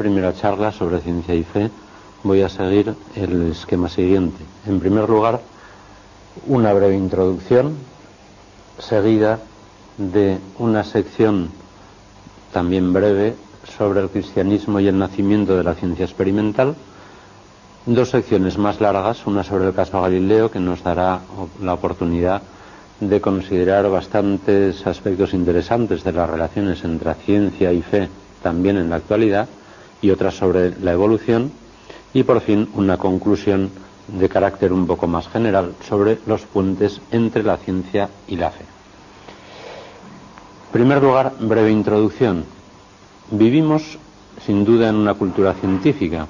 Primera charla sobre ciencia y fe voy a seguir el esquema siguiente. En primer lugar, una breve introducción seguida de una sección también breve sobre el cristianismo y el nacimiento de la ciencia experimental, dos secciones más largas, una sobre el caso Galileo, que nos dará la oportunidad de considerar bastantes aspectos interesantes de las relaciones entre ciencia y fe también en la actualidad, y otra sobre la evolución, y por fin una conclusión de carácter un poco más general sobre los puentes entre la ciencia y la fe. En primer lugar, breve introducción. Vivimos sin duda en una cultura científica.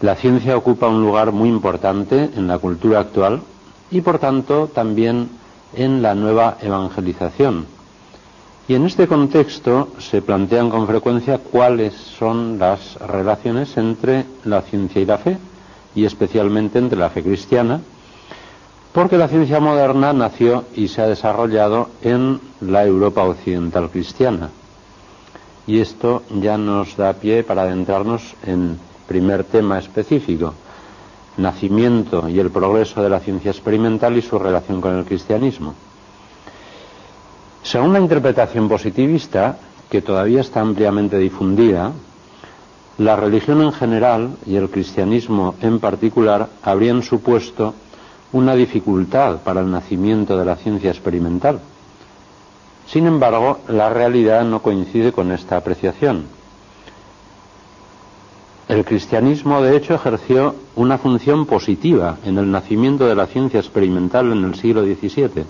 La ciencia ocupa un lugar muy importante en la cultura actual y por tanto también en la nueva evangelización. Y en este contexto se plantean con frecuencia cuáles son las relaciones entre la ciencia y la fe, y especialmente entre la fe cristiana, porque la ciencia moderna nació y se ha desarrollado en la Europa occidental cristiana. Y esto ya nos da pie para adentrarnos en primer tema específico, nacimiento y el progreso de la ciencia experimental y su relación con el cristianismo. Según la interpretación positivista, que todavía está ampliamente difundida, la religión en general y el cristianismo en particular habrían supuesto una dificultad para el nacimiento de la ciencia experimental. Sin embargo, la realidad no coincide con esta apreciación. El cristianismo, de hecho, ejerció una función positiva en el nacimiento de la ciencia experimental en el siglo XVII.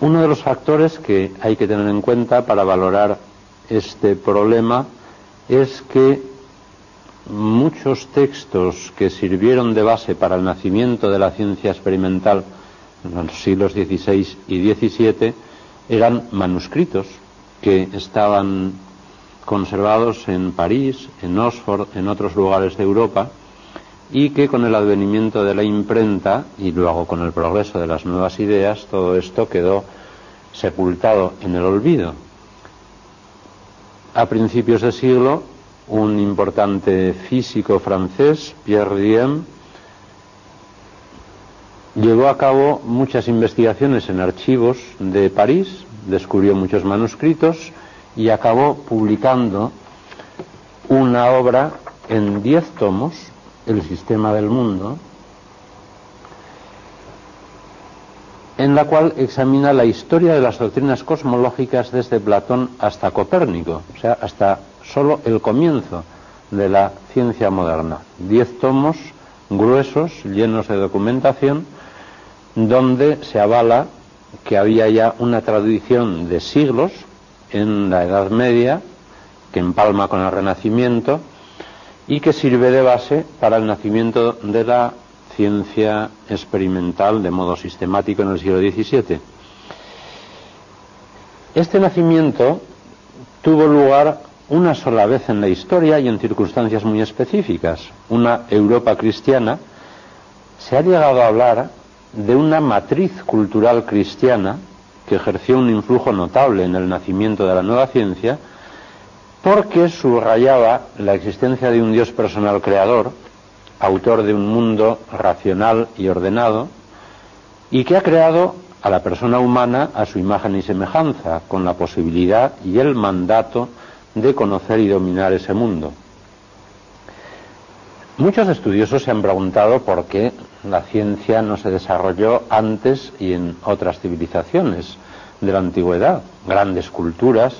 Uno de los factores que hay que tener en cuenta para valorar este problema es que muchos textos que sirvieron de base para el nacimiento de la ciencia experimental en los siglos XVI y XVII eran manuscritos que estaban conservados en París, en Oxford, en otros lugares de Europa, y que con el advenimiento de la imprenta y luego con el progreso de las nuevas ideas, todo esto quedó sepultado en el olvido. A principios de siglo, un importante físico francés, Pierre Diem, llevó a cabo muchas investigaciones en archivos de París, descubrió muchos manuscritos, y acabó publicando una obra en diez tomos, El sistema del mundo, en la cual examina la historia de las doctrinas cosmológicas desde Platón hasta Copérnico, o sea, hasta solo el comienzo de la ciencia moderna. Diez tomos gruesos, llenos de documentación, donde se avala que había ya una tradición de siglos en la Edad Media, que empalma con el Renacimiento y que sirve de base para el nacimiento de la ciencia experimental de modo sistemático en el siglo XVII. Este nacimiento tuvo lugar una sola vez en la historia y en circunstancias muy específicas. Una Europa cristiana se ha llegado a hablar de una matriz cultural cristiana que ejerció un influjo notable en el nacimiento de la nueva ciencia, porque subrayaba la existencia de un Dios personal creador, autor de un mundo racional y ordenado, y que ha creado a la persona humana a su imagen y semejanza, con la posibilidad y el mandato de conocer y dominar ese mundo. Muchos estudiosos se han preguntado por qué la ciencia no se desarrolló antes y en otras civilizaciones de la antigüedad. Grandes culturas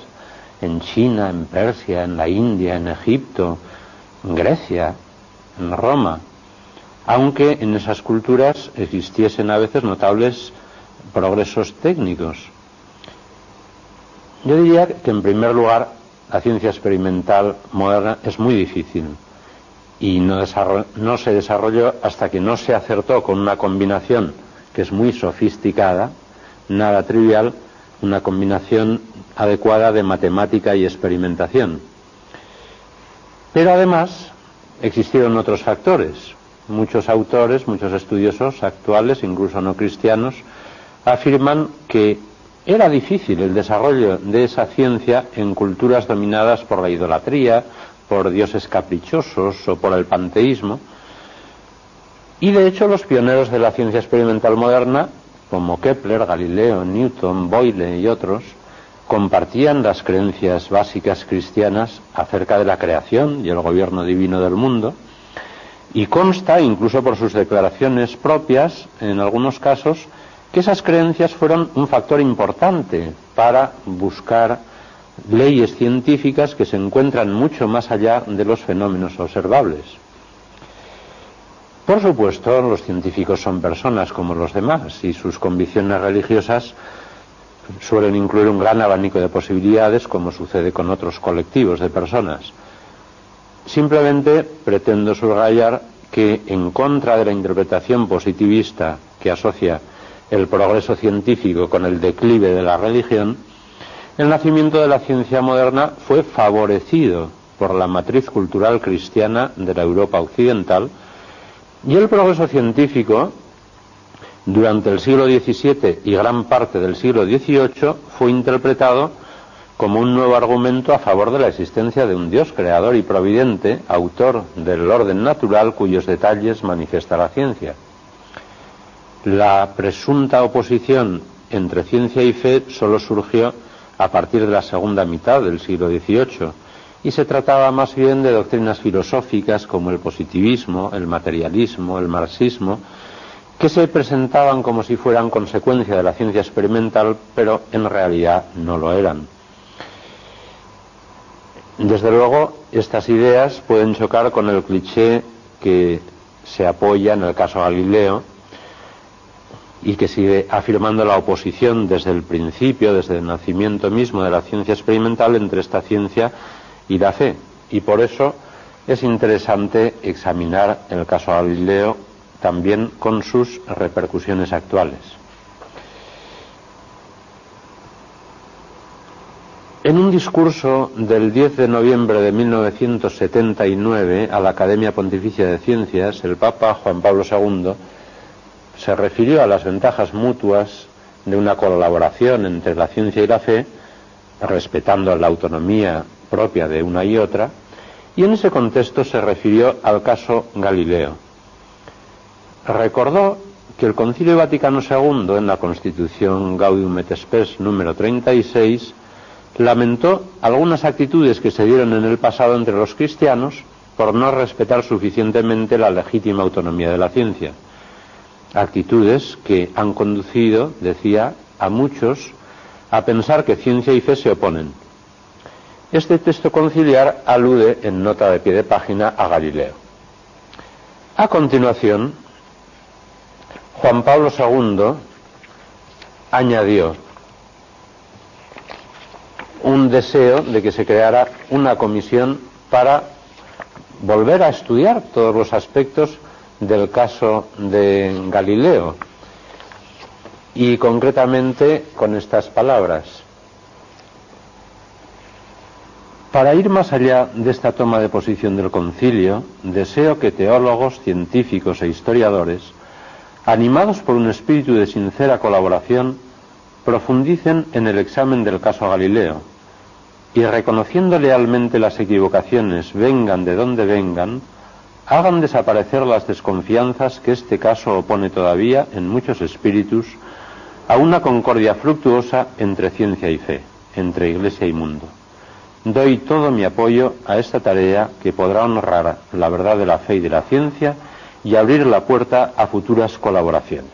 en China, en Persia, en la India, en Egipto, en Grecia, en Roma. Aunque en esas culturas existiesen a veces notables progresos técnicos. Yo diría que en primer lugar la ciencia experimental moderna es muy difícil y no, no, se desarrolló hasta que no se acertó con una combinación que es muy sofisticada, nada trivial, una combinación adecuada de matemática y experimentación. Pero además existieron otros factores. Muchos autores, muchos estudiosos actuales, incluso no cristianos, afirman que era difícil el desarrollo de esa ciencia en culturas dominadas por la idolatría, por dioses caprichosos o por el panteísmo. Y de hecho los pioneros de la ciencia experimental moderna, como Kepler, Galileo, Newton, Boyle y otros, compartían las creencias básicas cristianas acerca de la creación y el gobierno divino del mundo, y consta, incluso por sus declaraciones propias, en algunos casos, que esas creencias fueron un factor importante para buscar leyes científicas que se encuentran mucho más allá de los fenómenos observables. Por supuesto, los científicos son personas como los demás y sus convicciones religiosas suelen incluir un gran abanico de posibilidades, como sucede con otros colectivos de personas. Simplemente pretendo subrayar que, en contra de la interpretación positivista que asocia el progreso científico con el declive de la religión, el nacimiento de la ciencia moderna fue favorecido por la matriz cultural cristiana de la Europa occidental y el progreso científico durante el siglo XVII y gran parte del siglo XVIII fue interpretado como un nuevo argumento a favor de la existencia de un Dios creador y providente, autor del orden natural cuyos detalles manifiesta la ciencia. La presunta oposición entre ciencia y fe solo surgió a partir de la segunda mitad del siglo XVIII y se trataba más bien de doctrinas filosóficas como el positivismo, el materialismo, el marxismo, que se presentaban como si fueran consecuencia de la ciencia experimental, pero en realidad no lo eran. Desde luego, estas ideas pueden chocar con el cliché que se apoya en el caso Galileo y que sigue afirmando la oposición desde el principio, desde el nacimiento mismo de la ciencia experimental entre esta ciencia y la fe. Y por eso es interesante examinar el caso Galileo también con sus repercusiones actuales. En un discurso del 10 de noviembre de 1979 a la Academia Pontificia de Ciencias, el Papa Juan Pablo II se refirió a las ventajas mutuas de una colaboración entre la ciencia y la fe, respetando la autonomía propia de una y otra, y en ese contexto se refirió al caso Galileo recordó que el Concilio Vaticano II, en la Constitución Gaudium et Spes número 36, lamentó algunas actitudes que se dieron en el pasado entre los cristianos por no respetar suficientemente la legítima autonomía de la ciencia. Actitudes que han conducido, decía, a muchos a pensar que ciencia y fe se oponen. Este texto conciliar alude en nota de pie de página a Galileo. A continuación, Juan Pablo II añadió un deseo de que se creara una comisión para volver a estudiar todos los aspectos del caso de Galileo y concretamente con estas palabras. Para ir más allá de esta toma de posición del concilio, deseo que teólogos, científicos e historiadores animados por un espíritu de sincera colaboración, profundicen en el examen del caso Galileo y reconociendo lealmente las equivocaciones, vengan de donde vengan, hagan desaparecer las desconfianzas que este caso opone todavía en muchos espíritus a una concordia fructuosa entre ciencia y fe, entre iglesia y mundo. Doy todo mi apoyo a esta tarea que podrá honrar la verdad de la fe y de la ciencia y abrir la puerta a futuras colaboraciones.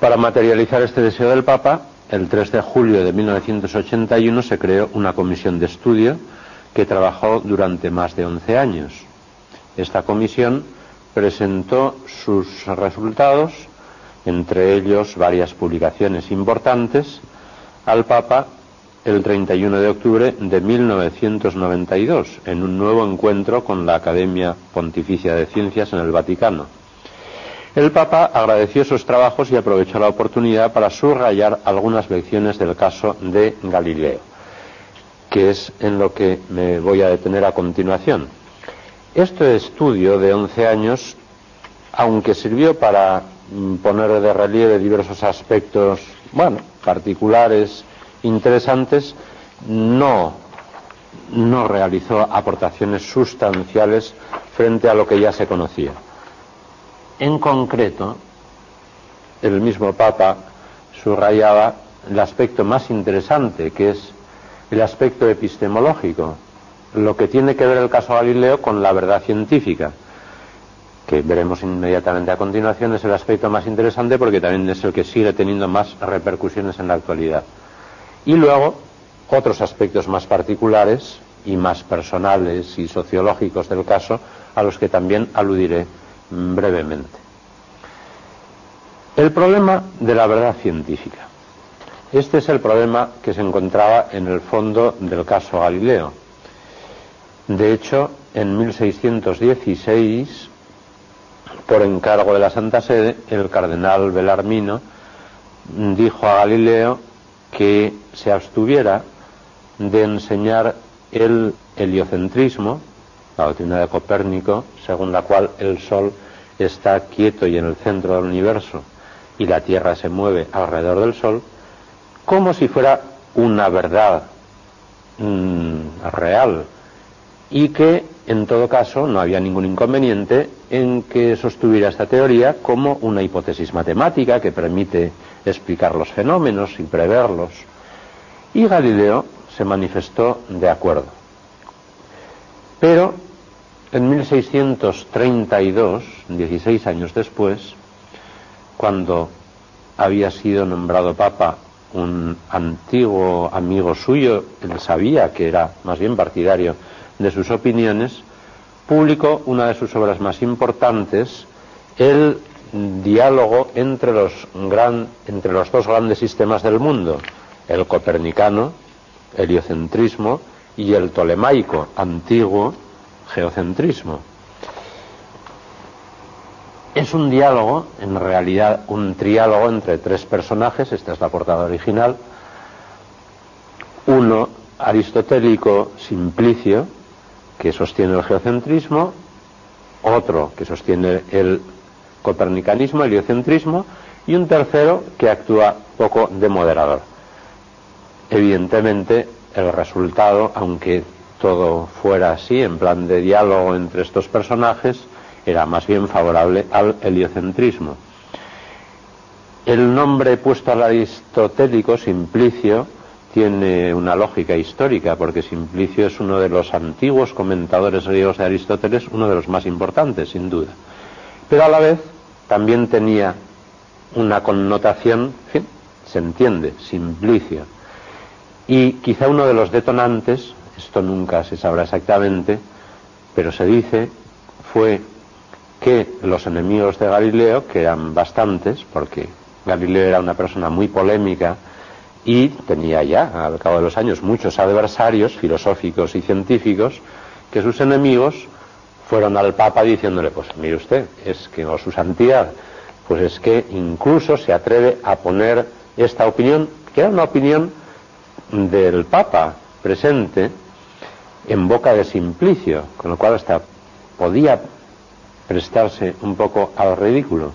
Para materializar este deseo del Papa, el 3 de julio de 1981 se creó una comisión de estudio que trabajó durante más de 11 años. Esta comisión presentó sus resultados, entre ellos varias publicaciones importantes, al Papa el 31 de octubre de 1992 en un nuevo encuentro con la Academia Pontificia de Ciencias en el Vaticano. El Papa agradeció sus trabajos y aprovechó la oportunidad para subrayar algunas lecciones del caso de Galileo, que es en lo que me voy a detener a continuación. Este estudio de 11 años, aunque sirvió para mm, poner de relieve diversos aspectos bueno, particulares interesantes, no, no realizó aportaciones sustanciales frente a lo que ya se conocía. En concreto, el mismo Papa subrayaba el aspecto más interesante, que es el aspecto epistemológico, lo que tiene que ver el caso Galileo con la verdad científica, que veremos inmediatamente a continuación, es el aspecto más interesante porque también es el que sigue teniendo más repercusiones en la actualidad. Y luego, otros aspectos más particulares y más personales y sociológicos del caso, a los que también aludiré brevemente. El problema de la verdad científica. Este es el problema que se encontraba en el fondo del caso Galileo. De hecho, en 1616, por encargo de la Santa Sede, el cardenal Belarmino dijo a Galileo que se abstuviera de enseñar el heliocentrismo, la doctrina de Copérnico, según la cual el Sol está quieto y en el centro del universo y la Tierra se mueve alrededor del Sol, como si fuera una verdad mm, real y que en todo caso no había ningún inconveniente en que sostuviera esta teoría como una hipótesis matemática que permite explicar los fenómenos y preverlos. Y Galileo se manifestó de acuerdo. Pero en 1632, 16 años después, cuando había sido nombrado papa un antiguo amigo suyo, él sabía que era más bien partidario de sus opiniones, publicó una de sus obras más importantes, el diálogo entre los, entre los dos grandes sistemas del mundo, el copernicano, heliocentrismo, y el tolemaico, antiguo geocentrismo. Es un diálogo, en realidad un triálogo entre tres personajes, esta es la portada original, uno aristotélico simplicio, que sostiene el geocentrismo, otro que sostiene el copernicanismo, el heliocentrismo, y un tercero que actúa poco de moderador. Evidentemente, el resultado, aunque todo fuera así, en plan de diálogo entre estos personajes, era más bien favorable al heliocentrismo. El nombre puesto al aristotélico, Simplicio, tiene una lógica histórica, porque Simplicio es uno de los antiguos comentadores griegos de Aristóteles, uno de los más importantes, sin duda. Pero a la vez también tenía una connotación, se entiende, Simplicio. Y quizá uno de los detonantes, esto nunca se sabrá exactamente, pero se dice, fue que los enemigos de Galileo, que eran bastantes, porque Galileo era una persona muy polémica y tenía ya, al cabo de los años, muchos adversarios filosóficos y científicos, que sus enemigos fueron al Papa diciéndole, pues mire usted, es que, o su santidad, pues es que incluso se atreve a poner esta opinión, que era una opinión del Papa presente, en boca de Simplicio, con lo cual hasta podía prestarse un poco al ridículo.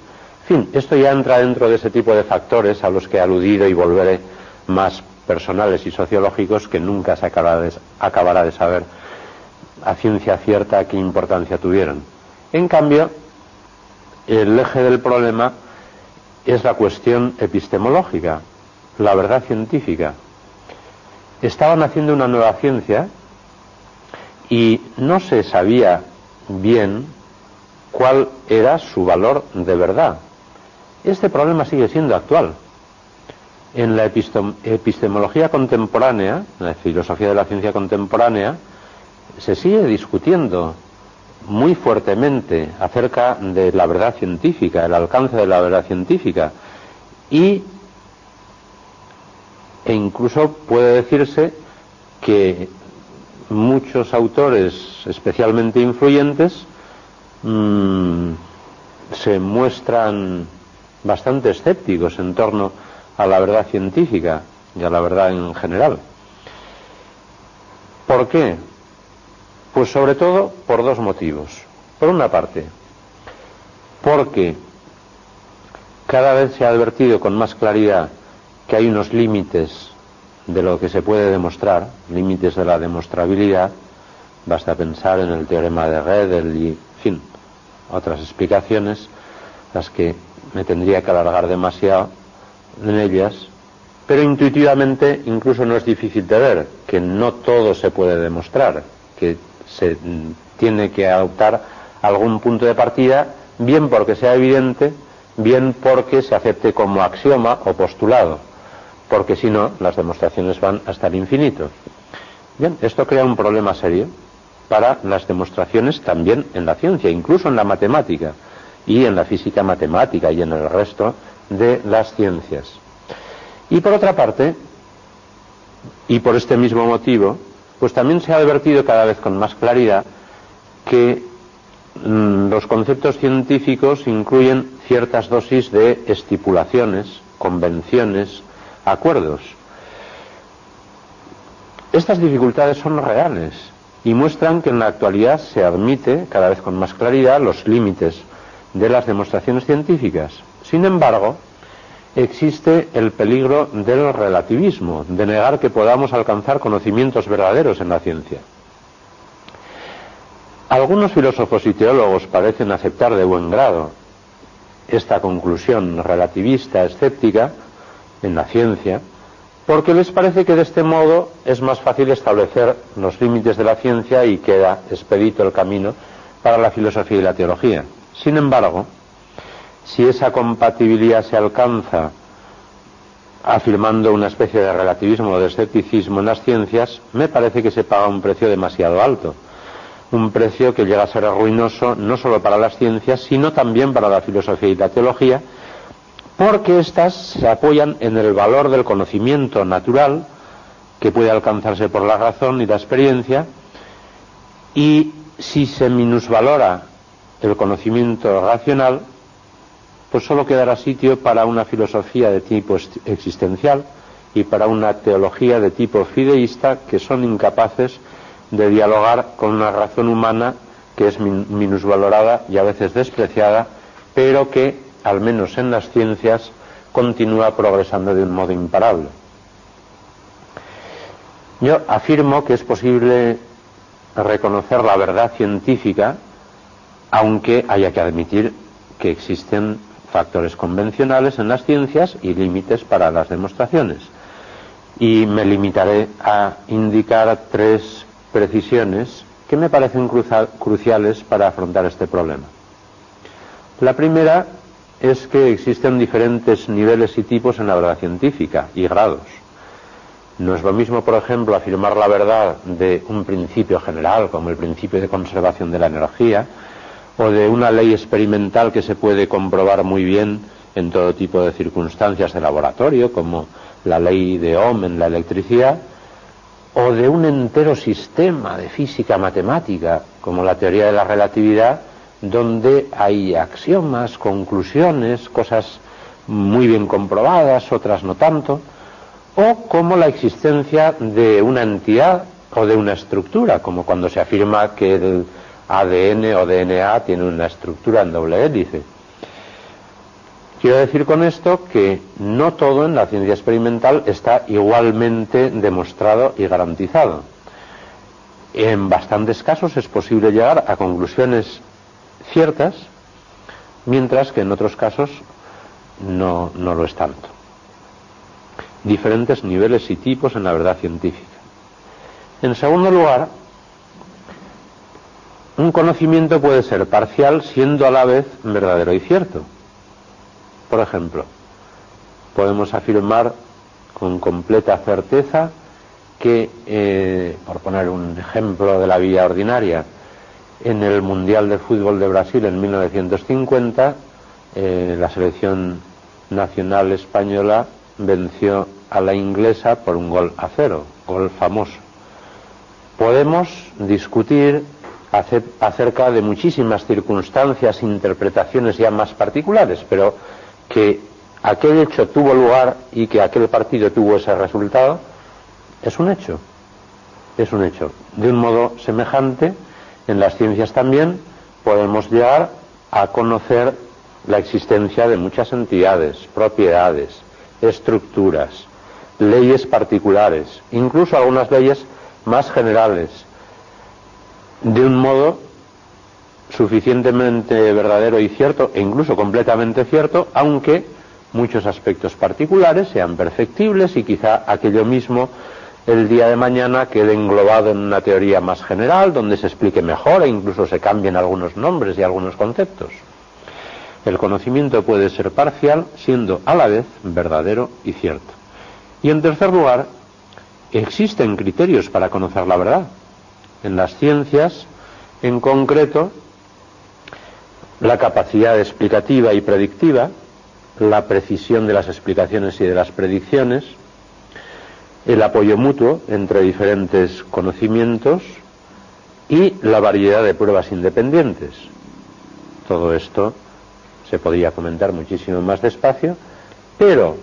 En fin, esto ya entra dentro de ese tipo de factores a los que he aludido y volveré más personales y sociológicos que nunca se acabará de, acabará de saber a ciencia cierta qué importancia tuvieron. En cambio, el eje del problema es la cuestión epistemológica, la verdad científica. Estaban haciendo una nueva ciencia y no se sabía bien cuál era su valor de verdad. Este problema sigue siendo actual. En la epistemología contemporánea, en la filosofía de la ciencia contemporánea, se sigue discutiendo muy fuertemente acerca de la verdad científica, el alcance de la verdad científica y e incluso puede decirse que muchos autores especialmente influyentes Mm, se muestran bastante escépticos en torno a la verdad científica y a la verdad en general. ¿Por qué? Pues sobre todo por dos motivos. Por una parte, porque cada vez se ha advertido con más claridad que hay unos límites de lo que se puede demostrar, límites de la demostrabilidad, basta pensar en el teorema de Gödel y, en fin, otras explicaciones, las que me tendría que alargar demasiado en ellas, pero intuitivamente incluso no es difícil de ver que no todo se puede demostrar, que se tiene que adoptar algún punto de partida, bien porque sea evidente, bien porque se acepte como axioma o postulado, porque si no, las demostraciones van hasta el infinito. Bien, esto crea un problema serio para las demostraciones también en la ciencia, incluso en la matemática y en la física matemática y en el resto de las ciencias. Y por otra parte, y por este mismo motivo, pues también se ha advertido cada vez con más claridad que mm, los conceptos científicos incluyen ciertas dosis de estipulaciones, convenciones, acuerdos. Estas dificultades son reales y muestran que en la actualidad se admite cada vez con más claridad los límites de las demostraciones científicas. Sin embargo, existe el peligro del relativismo, de negar que podamos alcanzar conocimientos verdaderos en la ciencia. Algunos filósofos y teólogos parecen aceptar de buen grado esta conclusión relativista escéptica en la ciencia, porque les parece que de este modo es más fácil establecer los límites de la ciencia y queda expedito el camino para la filosofía y la teología. Sin embargo, si esa compatibilidad se alcanza afirmando una especie de relativismo o de escepticismo en las ciencias, me parece que se paga un precio demasiado alto. Un precio que llega a ser ruinoso no solo para las ciencias, sino también para la filosofía y la teología, porque éstas se apoyan en el valor del conocimiento natural, que puede alcanzarse por la razón y la experiencia, y si se minusvalora el conocimiento racional, pues solo quedará sitio para una filosofía de tipo existencial y para una teología de tipo fideísta que son incapaces de dialogar con una razón humana que es minusvalorada y a veces despreciada, pero que, al menos en las ciencias, continúa progresando de un modo imparable. Yo afirmo que es posible reconocer la verdad científica, aunque haya que admitir que existen factores convencionales en las ciencias y límites para las demostraciones. Y me limitaré a indicar tres precisiones que me parecen cruciales para afrontar este problema. La primera es que existen diferentes niveles y tipos en la verdad científica y grados. No es lo mismo, por ejemplo, afirmar la verdad de un principio general, como el principio de conservación de la energía, o de una ley experimental que se puede comprobar muy bien en todo tipo de circunstancias de laboratorio, como la ley de Ohm en la electricidad, o de un entero sistema de física matemática, como la teoría de la relatividad, donde hay axiomas, conclusiones, cosas muy bien comprobadas, otras no tanto, o como la existencia de una entidad o de una estructura, como cuando se afirma que el ADN o DNA tiene una estructura en doble hélice. Quiero decir con esto que no todo en la ciencia experimental está igualmente demostrado y garantizado. En bastantes casos es posible llegar a conclusiones ciertas, mientras que en otros casos no, no lo es tanto. Diferentes niveles y tipos en la verdad científica. En segundo lugar, un conocimiento puede ser parcial siendo a la vez verdadero y cierto. Por ejemplo, podemos afirmar con completa certeza que, eh, por poner un ejemplo de la vida ordinaria, en el Mundial de Fútbol de Brasil en 1950, eh, la selección nacional española venció a la inglesa por un gol a cero, gol famoso. Podemos discutir acerca de muchísimas circunstancias, interpretaciones ya más particulares, pero que aquel hecho tuvo lugar y que aquel partido tuvo ese resultado, es un hecho. Es un hecho. De un modo semejante, en las ciencias también podemos llegar a conocer la existencia de muchas entidades, propiedades, estructuras, leyes particulares, incluso algunas leyes más generales, de un modo suficientemente verdadero y cierto, e incluso completamente cierto, aunque muchos aspectos particulares sean perfectibles y quizá aquello mismo el día de mañana quede englobado en una teoría más general, donde se explique mejor e incluso se cambien algunos nombres y algunos conceptos. El conocimiento puede ser parcial, siendo a la vez verdadero y cierto. Y en tercer lugar, existen criterios para conocer la verdad. En las ciencias, en concreto, la capacidad explicativa y predictiva, la precisión de las explicaciones y de las predicciones, el apoyo mutuo entre diferentes conocimientos y la variedad de pruebas independientes. Todo esto se podría comentar muchísimo más despacio, pero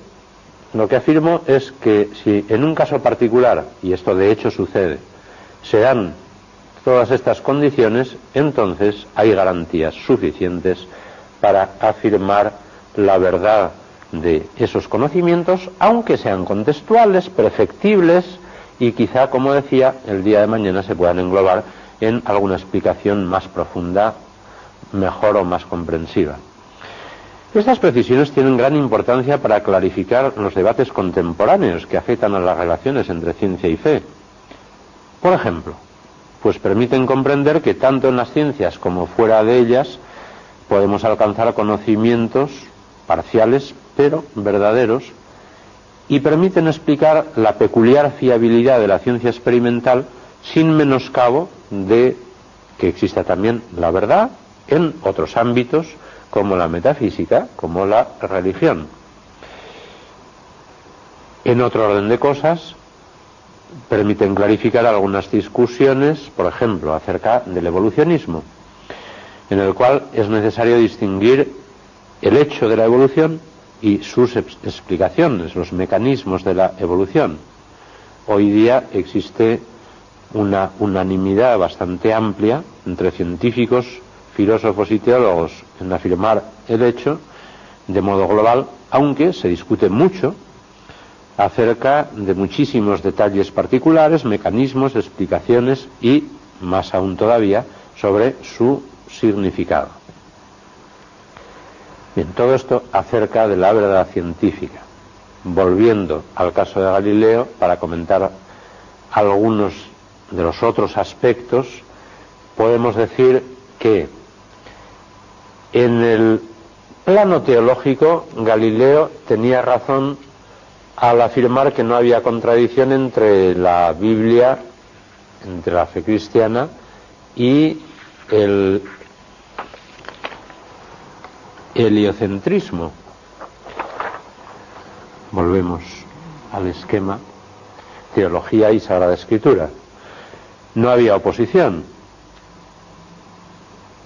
lo que afirmo es que si en un caso particular, y esto de hecho sucede, se dan todas estas condiciones, entonces hay garantías suficientes para afirmar la verdad de esos conocimientos, aunque sean contextuales, perfectibles y quizá, como decía, el día de mañana se puedan englobar en alguna explicación más profunda, mejor o más comprensiva. Estas precisiones tienen gran importancia para clarificar los debates contemporáneos que afectan a las relaciones entre ciencia y fe. Por ejemplo, pues permiten comprender que tanto en las ciencias como fuera de ellas podemos alcanzar conocimientos parciales pero verdaderos y permiten explicar la peculiar fiabilidad de la ciencia experimental sin menoscabo de que exista también la verdad en otros ámbitos como la metafísica, como la religión. En otro orden de cosas, permiten clarificar algunas discusiones, por ejemplo, acerca del evolucionismo, en el cual es necesario distinguir el hecho de la evolución y sus explicaciones, los mecanismos de la evolución. Hoy día existe una unanimidad bastante amplia entre científicos filósofos y teólogos en afirmar el hecho de modo global, aunque se discute mucho acerca de muchísimos detalles particulares, mecanismos, explicaciones y, más aún todavía, sobre su significado. Bien, todo esto acerca de la verdad científica. Volviendo al caso de Galileo, para comentar algunos de los otros aspectos, podemos decir que en el plano teológico, Galileo tenía razón al afirmar que no había contradicción entre la Biblia, entre la fe cristiana y el heliocentrismo. Volvemos al esquema teología y sagrada escritura. No había oposición.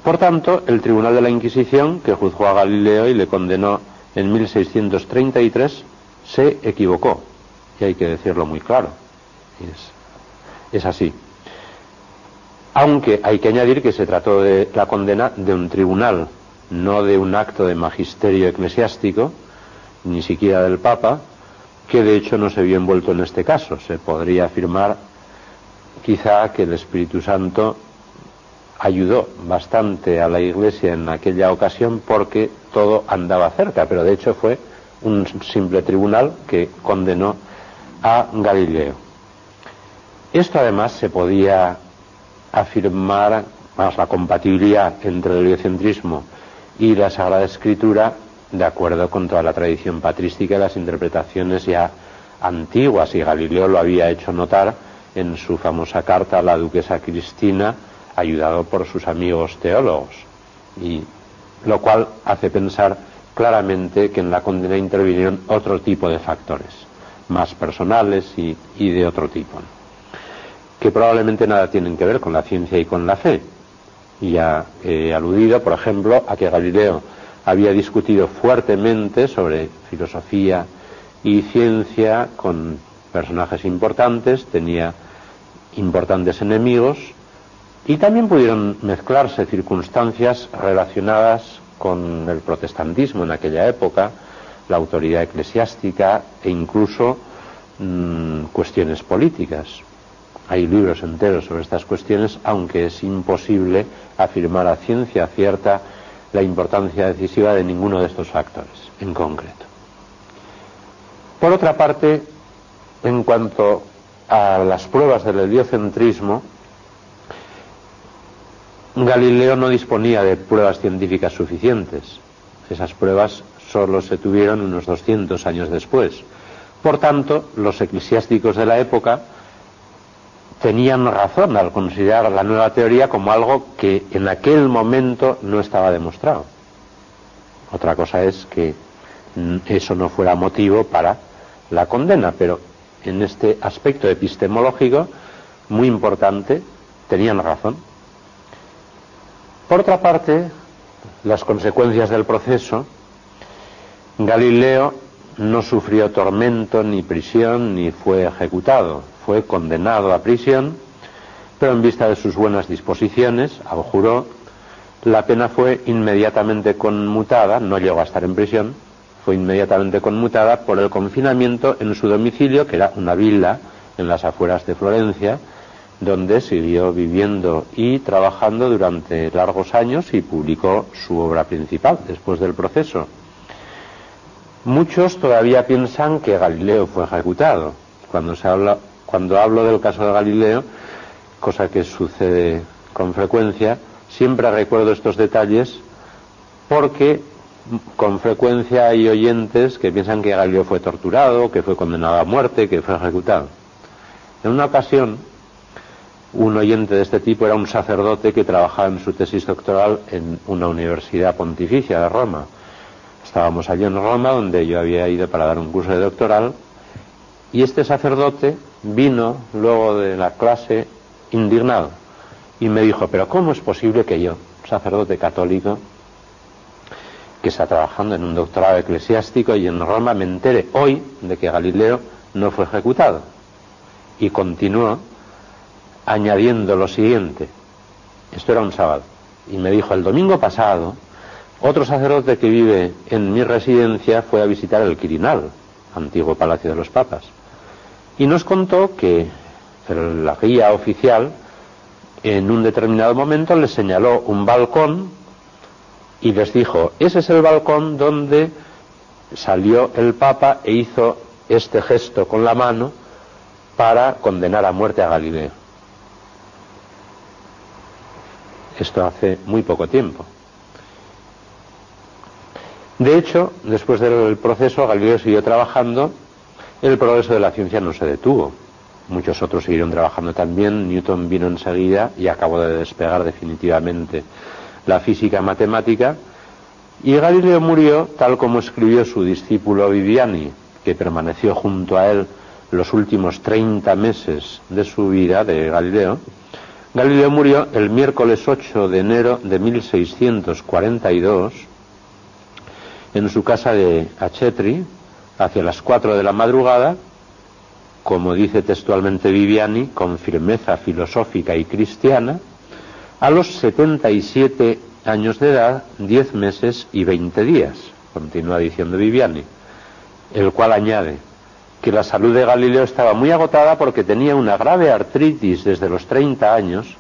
Por tanto, el Tribunal de la Inquisición, que juzgó a Galileo y le condenó en 1633, se equivocó. Y hay que decirlo muy claro. Es, es así. Aunque hay que añadir que se trató de la condena de un tribunal, no de un acto de magisterio eclesiástico, ni siquiera del Papa, que de hecho no se vio envuelto en este caso. Se podría afirmar quizá que el Espíritu Santo ayudó bastante a la Iglesia en aquella ocasión porque todo andaba cerca, pero de hecho fue un simple tribunal que condenó a Galileo. Esto además se podía afirmar más la compatibilidad entre el heliocentrismo y la Sagrada Escritura de acuerdo con toda la tradición patrística y las interpretaciones ya antiguas, y Galileo lo había hecho notar en su famosa carta a la duquesa Cristina, ayudado por sus amigos teólogos, y lo cual hace pensar claramente que en la condena intervinieron otro tipo de factores, más personales y, de otro tipo, que probablemente nada tienen que ver con la ciencia y con la fe. Ya he aludido, por ejemplo, a que Galileo había discutido fuertemente sobre filosofía y ciencia con personajes importantes, tenía importantes enemigos y también pudieron mezclarse circunstancias relacionadas con el protestantismo en aquella época, la autoridad eclesiástica e incluso mm, cuestiones políticas. Hay libros enteros sobre estas cuestiones, aunque es imposible afirmar a ciencia cierta la importancia decisiva de ninguno de estos factores en concreto. Por otra parte, en cuanto a las pruebas del heliocentrismo, Galileo no disponía de pruebas científicas suficientes. Esas pruebas solo se tuvieron unos 200 años después. Por tanto, los eclesiásticos de la época tenían razón al considerar la nueva teoría como algo que en aquel momento no estaba demostrado. Otra cosa es que eso no fuera motivo para la condena, pero en este aspecto epistemológico muy importante tenían razón. Por otra parte, las consecuencias del proceso, Galileo no sufrió tormento ni prisión ni fue ejecutado. Fue condenado a prisión, pero en vista de sus buenas disposiciones, abjuró, la pena fue inmediatamente conmutada, no llegó a estar en prisión, fue inmediatamente conmutada por el confinamiento en su domicilio, que era una villa en las afueras de Florencia, donde siguió viviendo y trabajando durante largos años y publicó su obra principal después del proceso. Muchos todavía piensan que Galileo fue ejecutado. Cuando se habla cuando hablo del caso de Galileo, cosa que sucede con frecuencia, siempre recuerdo estos detalles porque con frecuencia hay oyentes que piensan que Galileo fue torturado, que fue condenado a muerte, que fue ejecutado. En una ocasión, un oyente de este tipo era un sacerdote que trabajaba en su tesis doctoral en una universidad pontificia de Roma. Estábamos allí en Roma, donde yo había ido para dar un curso de doctoral, y este sacerdote vino luego de la clase indignado y me dijo, pero ¿cómo es posible que yo, sacerdote católico, que está trabajando en un doctorado eclesiástico y en Roma, me entere hoy de que Galileo no fue ejecutado? Y continuó añadiendo lo siguiente, esto era un sábado, y me dijo, el domingo pasado, otro sacerdote que vive en mi residencia fue a visitar el Quirinal, antiguo palacio de los papas. Y nos contó que la guía oficial en un determinado momento les señaló un balcón y les dijo, ese es el balcón donde salió el Papa e hizo este gesto con la mano para condenar a muerte a Galileo. Esto hace muy poco tiempo. De hecho, después del proceso, Galileo siguió trabajando el progreso de la ciencia no se detuvo. Muchos otros siguieron trabajando también. Newton vino enseguida y acabó de despegar definitivamente la física matemática. Y Galileo murió tal como escribió su discípulo Viviani, que permaneció junto a él los últimos 30 meses de su vida de Galileo. Galileo murió el miércoles 8 de enero de 1642 en su casa de Achetri, hacia las 4 de la madrugada, como dice textualmente Viviani, con firmeza filosófica y cristiana, a los 77 años de edad, 10 meses y 20 días, continúa diciendo Viviani, el cual añade que la salud de Galileo estaba muy agotada porque tenía una grave artritis desde los 30 años,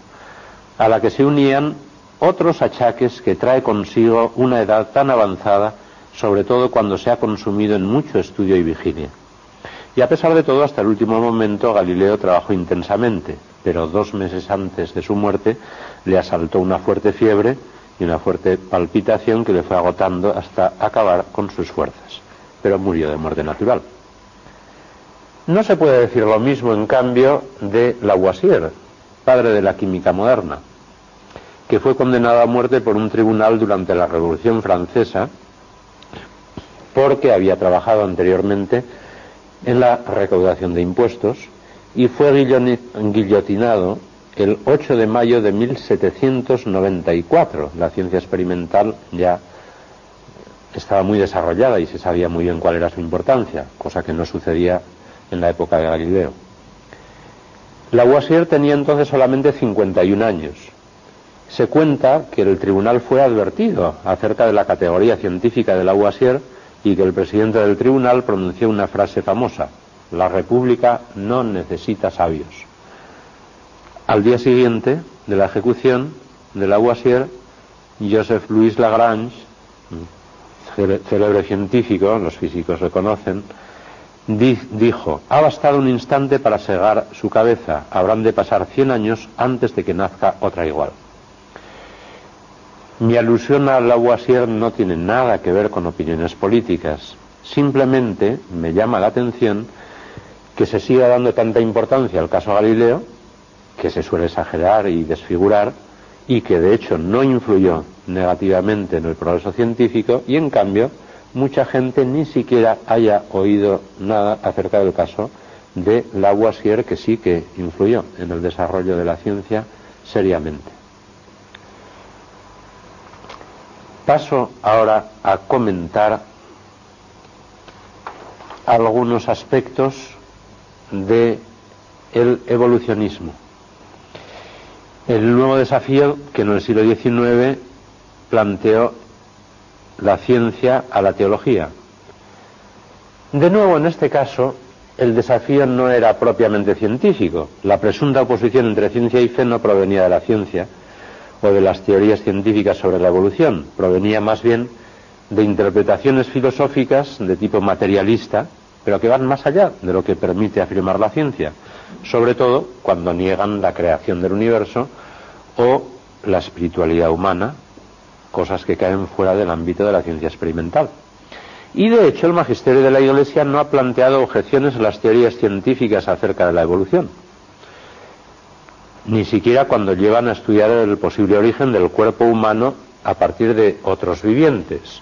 a la que se unían otros achaques que trae consigo una edad tan avanzada sobre todo cuando se ha consumido en mucho estudio y vigilia. Y a pesar de todo, hasta el último momento Galileo trabajó intensamente, pero dos meses antes de su muerte le asaltó una fuerte fiebre y una fuerte palpitación que le fue agotando hasta acabar con sus fuerzas, pero murió de muerte natural. No se puede decir lo mismo, en cambio, de Lavoisier, padre de la química moderna, que fue condenado a muerte por un tribunal durante la Revolución Francesa porque había trabajado anteriormente en la recaudación de impuestos y fue guillotinado el 8 de mayo de 1794. La ciencia experimental ya estaba muy desarrollada y se sabía muy bien cuál era su importancia, cosa que no sucedía en la época de Galileo. Lavoisier tenía entonces solamente 51 años. Se cuenta que el tribunal fue advertido acerca de la categoría científica de Lavoisier y que el presidente del tribunal pronunció una frase famosa, la República no necesita sabios. Al día siguiente de la ejecución de Lavoisier, Joseph Louis Lagrange, célebre científico, los físicos reconocen, dijo, ha bastado un instante para segar su cabeza, habrán de pasar 100 años antes de que nazca otra igual. Mi alusión a Lavoisier no tiene nada que ver con opiniones políticas, simplemente me llama la atención que se siga dando tanta importancia al caso Galileo, que se suele exagerar y desfigurar, y que de hecho no influyó negativamente en el progreso científico, y en cambio mucha gente ni siquiera haya oído nada acerca del caso de Lavoisier, que sí que influyó en el desarrollo de la ciencia seriamente. Paso ahora a comentar algunos aspectos de el evolucionismo. El nuevo desafío que en el siglo XIX planteó la ciencia a la teología. De nuevo, en este caso, el desafío no era propiamente científico. La presunta oposición entre ciencia y fe no provenía de la ciencia o de las teorías científicas sobre la evolución, provenía más bien de interpretaciones filosóficas de tipo materialista, pero que van más allá de lo que permite afirmar la ciencia, sobre todo cuando niegan la creación del universo o la espiritualidad humana cosas que caen fuera del ámbito de la ciencia experimental. Y de hecho el magisterio de la Iglesia no ha planteado objeciones a las teorías científicas acerca de la evolución, ni siquiera cuando llevan a estudiar el posible origen del cuerpo humano a partir de otros vivientes.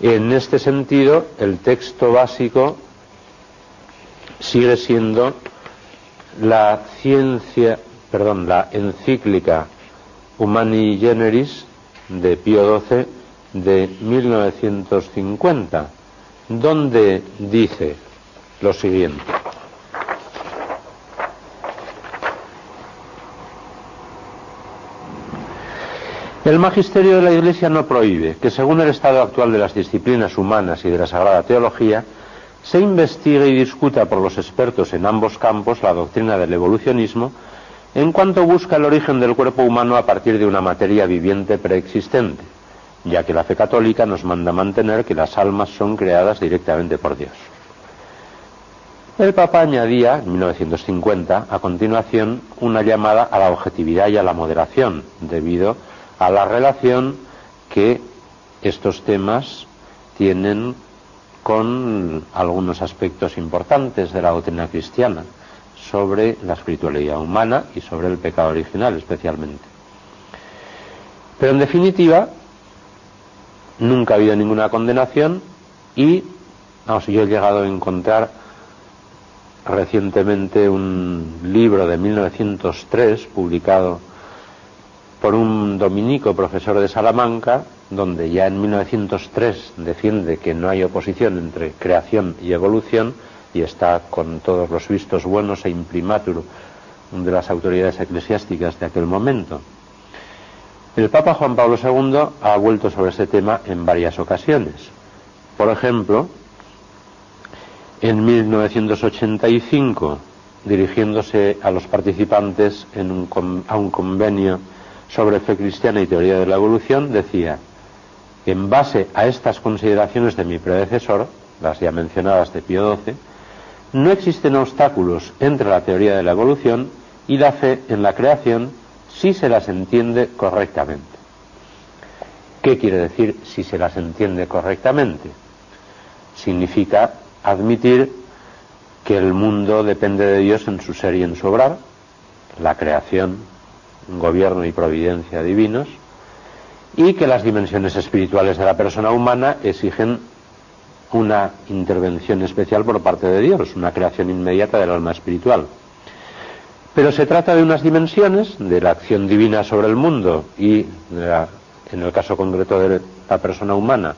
En este sentido, el texto básico sigue siendo la ciencia, perdón, la encíclica Humani Generis de Pío XII de 1950, donde dice lo siguiente. El magisterio de la Iglesia no prohíbe que, según el estado actual de las disciplinas humanas y de la Sagrada Teología, se investigue y discuta por los expertos en ambos campos la doctrina del evolucionismo en cuanto busca el origen del cuerpo humano a partir de una materia viviente preexistente, ya que la fe católica nos manda mantener que las almas son creadas directamente por Dios. El Papa añadía, en 1950, a continuación, una llamada a la objetividad y a la moderación, debido a la relación que estos temas tienen con algunos aspectos importantes de la doctrina cristiana sobre la espiritualidad humana y sobre el pecado original especialmente. Pero en definitiva, nunca ha habido ninguna condenación y, vamos, yo he llegado a encontrar recientemente un libro de 1903 publicado por un dominico profesor de Salamanca, donde ya en 1903 defiende que no hay oposición entre creación y evolución, y está con todos los vistos buenos e imprimatur de las autoridades eclesiásticas de aquel momento. El Papa Juan Pablo II ha vuelto sobre ese tema en varias ocasiones. Por ejemplo, en 1985, dirigiéndose a los participantes a un convenio sobre fe cristiana y teoría de la evolución, decía, en base a estas consideraciones de mi predecesor, las ya mencionadas de Pío XII, no existen obstáculos entre la teoría de la evolución y la fe en la creación si se las entiende correctamente. ¿Qué quiere decir si se las entiende correctamente? Significa admitir que el mundo depende de Dios en su ser y en su obrar, la creación, gobierno y providencia divinos, y que las dimensiones espirituales de la persona humana exigen una intervención especial por parte de Dios, una creación inmediata del alma espiritual. Pero se trata de unas dimensiones de la acción divina sobre el mundo y, en el caso concreto de la persona humana,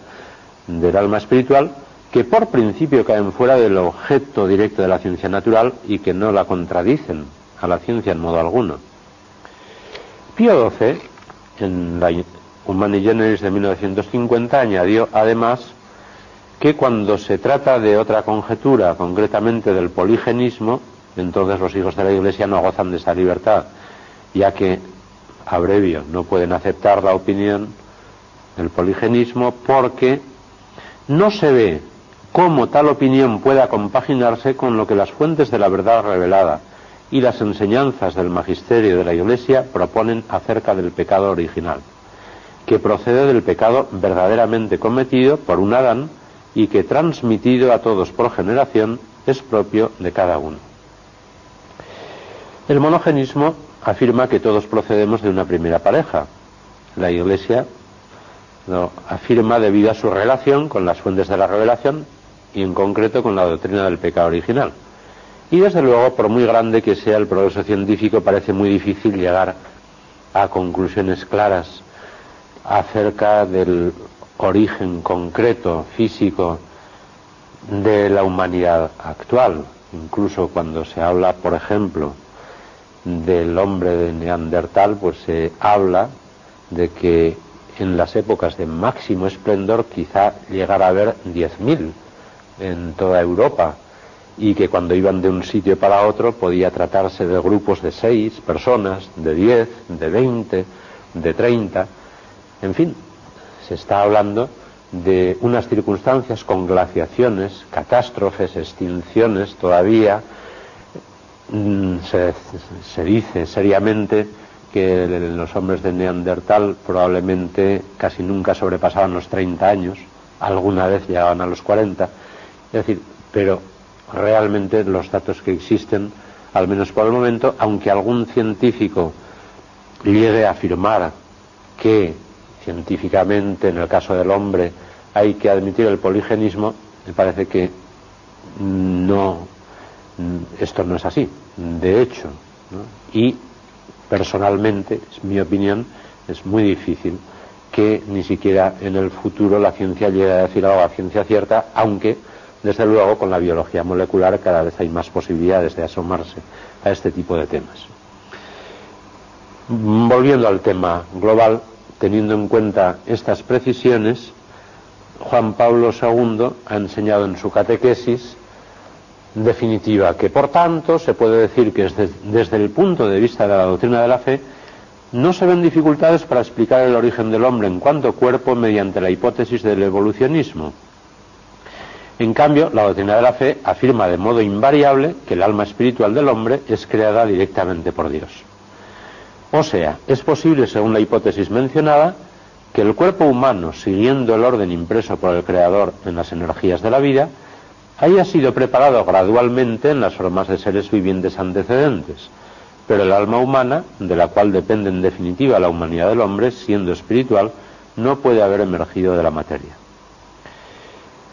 del alma espiritual, que por principio caen fuera del objeto directo de la ciencia natural y que no la contradicen a la ciencia en modo alguno. Pío XII, en la Humani Generis de 1950, añadió además que cuando se trata de otra conjetura, concretamente del poligenismo, entonces los hijos de la Iglesia no gozan de esa libertad, ya que, abrevio, no pueden aceptar la opinión del poligenismo porque no se ve cómo tal opinión pueda compaginarse con lo que las fuentes de la verdad revelada y las enseñanzas del magisterio de la Iglesia proponen acerca del pecado original, que procede del pecado verdaderamente cometido por un Adán y que transmitido a todos por generación es propio de cada uno. El monogenismo afirma que todos procedemos de una primera pareja. La Iglesia lo afirma debido a su relación con las fuentes de la revelación y en concreto con la doctrina del pecado original. Y desde luego, por muy grande que sea el progreso científico, parece muy difícil llegar a conclusiones claras acerca del origen concreto, físico, de la humanidad actual. Incluso cuando se habla, por ejemplo, del hombre de Neandertal, pues se habla de que en las épocas de máximo esplendor quizá llegara a haber 10.000 en toda Europa y que cuando iban de un sitio para otro podía tratarse de grupos de seis personas, de diez, de veinte, de treinta, en fin, se está hablando de unas circunstancias con glaciaciones, catástrofes, extinciones todavía, mm, se, se dice seriamente que los hombres de Neandertal probablemente casi nunca sobrepasaban los 30 años, alguna vez llegaban a los 40, es decir, pero realmente los datos que existen, al menos por el momento, aunque algún científico llegue a afirmar que científicamente, en el caso del hombre, hay que admitir el poligenismo, me parece que no, esto no es así. De hecho, y personalmente, es mi opinión, es muy difícil que ni siquiera en el futuro la ciencia llegue a decir algo a ciencia cierta, aunque desde luego, con la biología molecular cada vez hay más posibilidades de asomarse a este tipo de temas. Volviendo al tema global, teniendo en cuenta estas precisiones, Juan Pablo II ha enseñado en su catequesis definitiva que, por tanto, se puede decir que desde, el punto de vista de la doctrina de la fe, no se ven dificultades para explicar el origen del hombre en cuanto cuerpo mediante la hipótesis del evolucionismo en cambio, la doctrina de la fe afirma de modo invariable que el alma espiritual del hombre es creada directamente por Dios. O sea, es posible, según la hipótesis mencionada, que el cuerpo humano, siguiendo el orden impreso por el Creador en las energías de la vida, haya sido preparado gradualmente en las formas de seres vivientes antecedentes, pero el alma humana, de la cual depende en definitiva la humanidad del hombre, siendo espiritual, no puede haber emergido de la materia.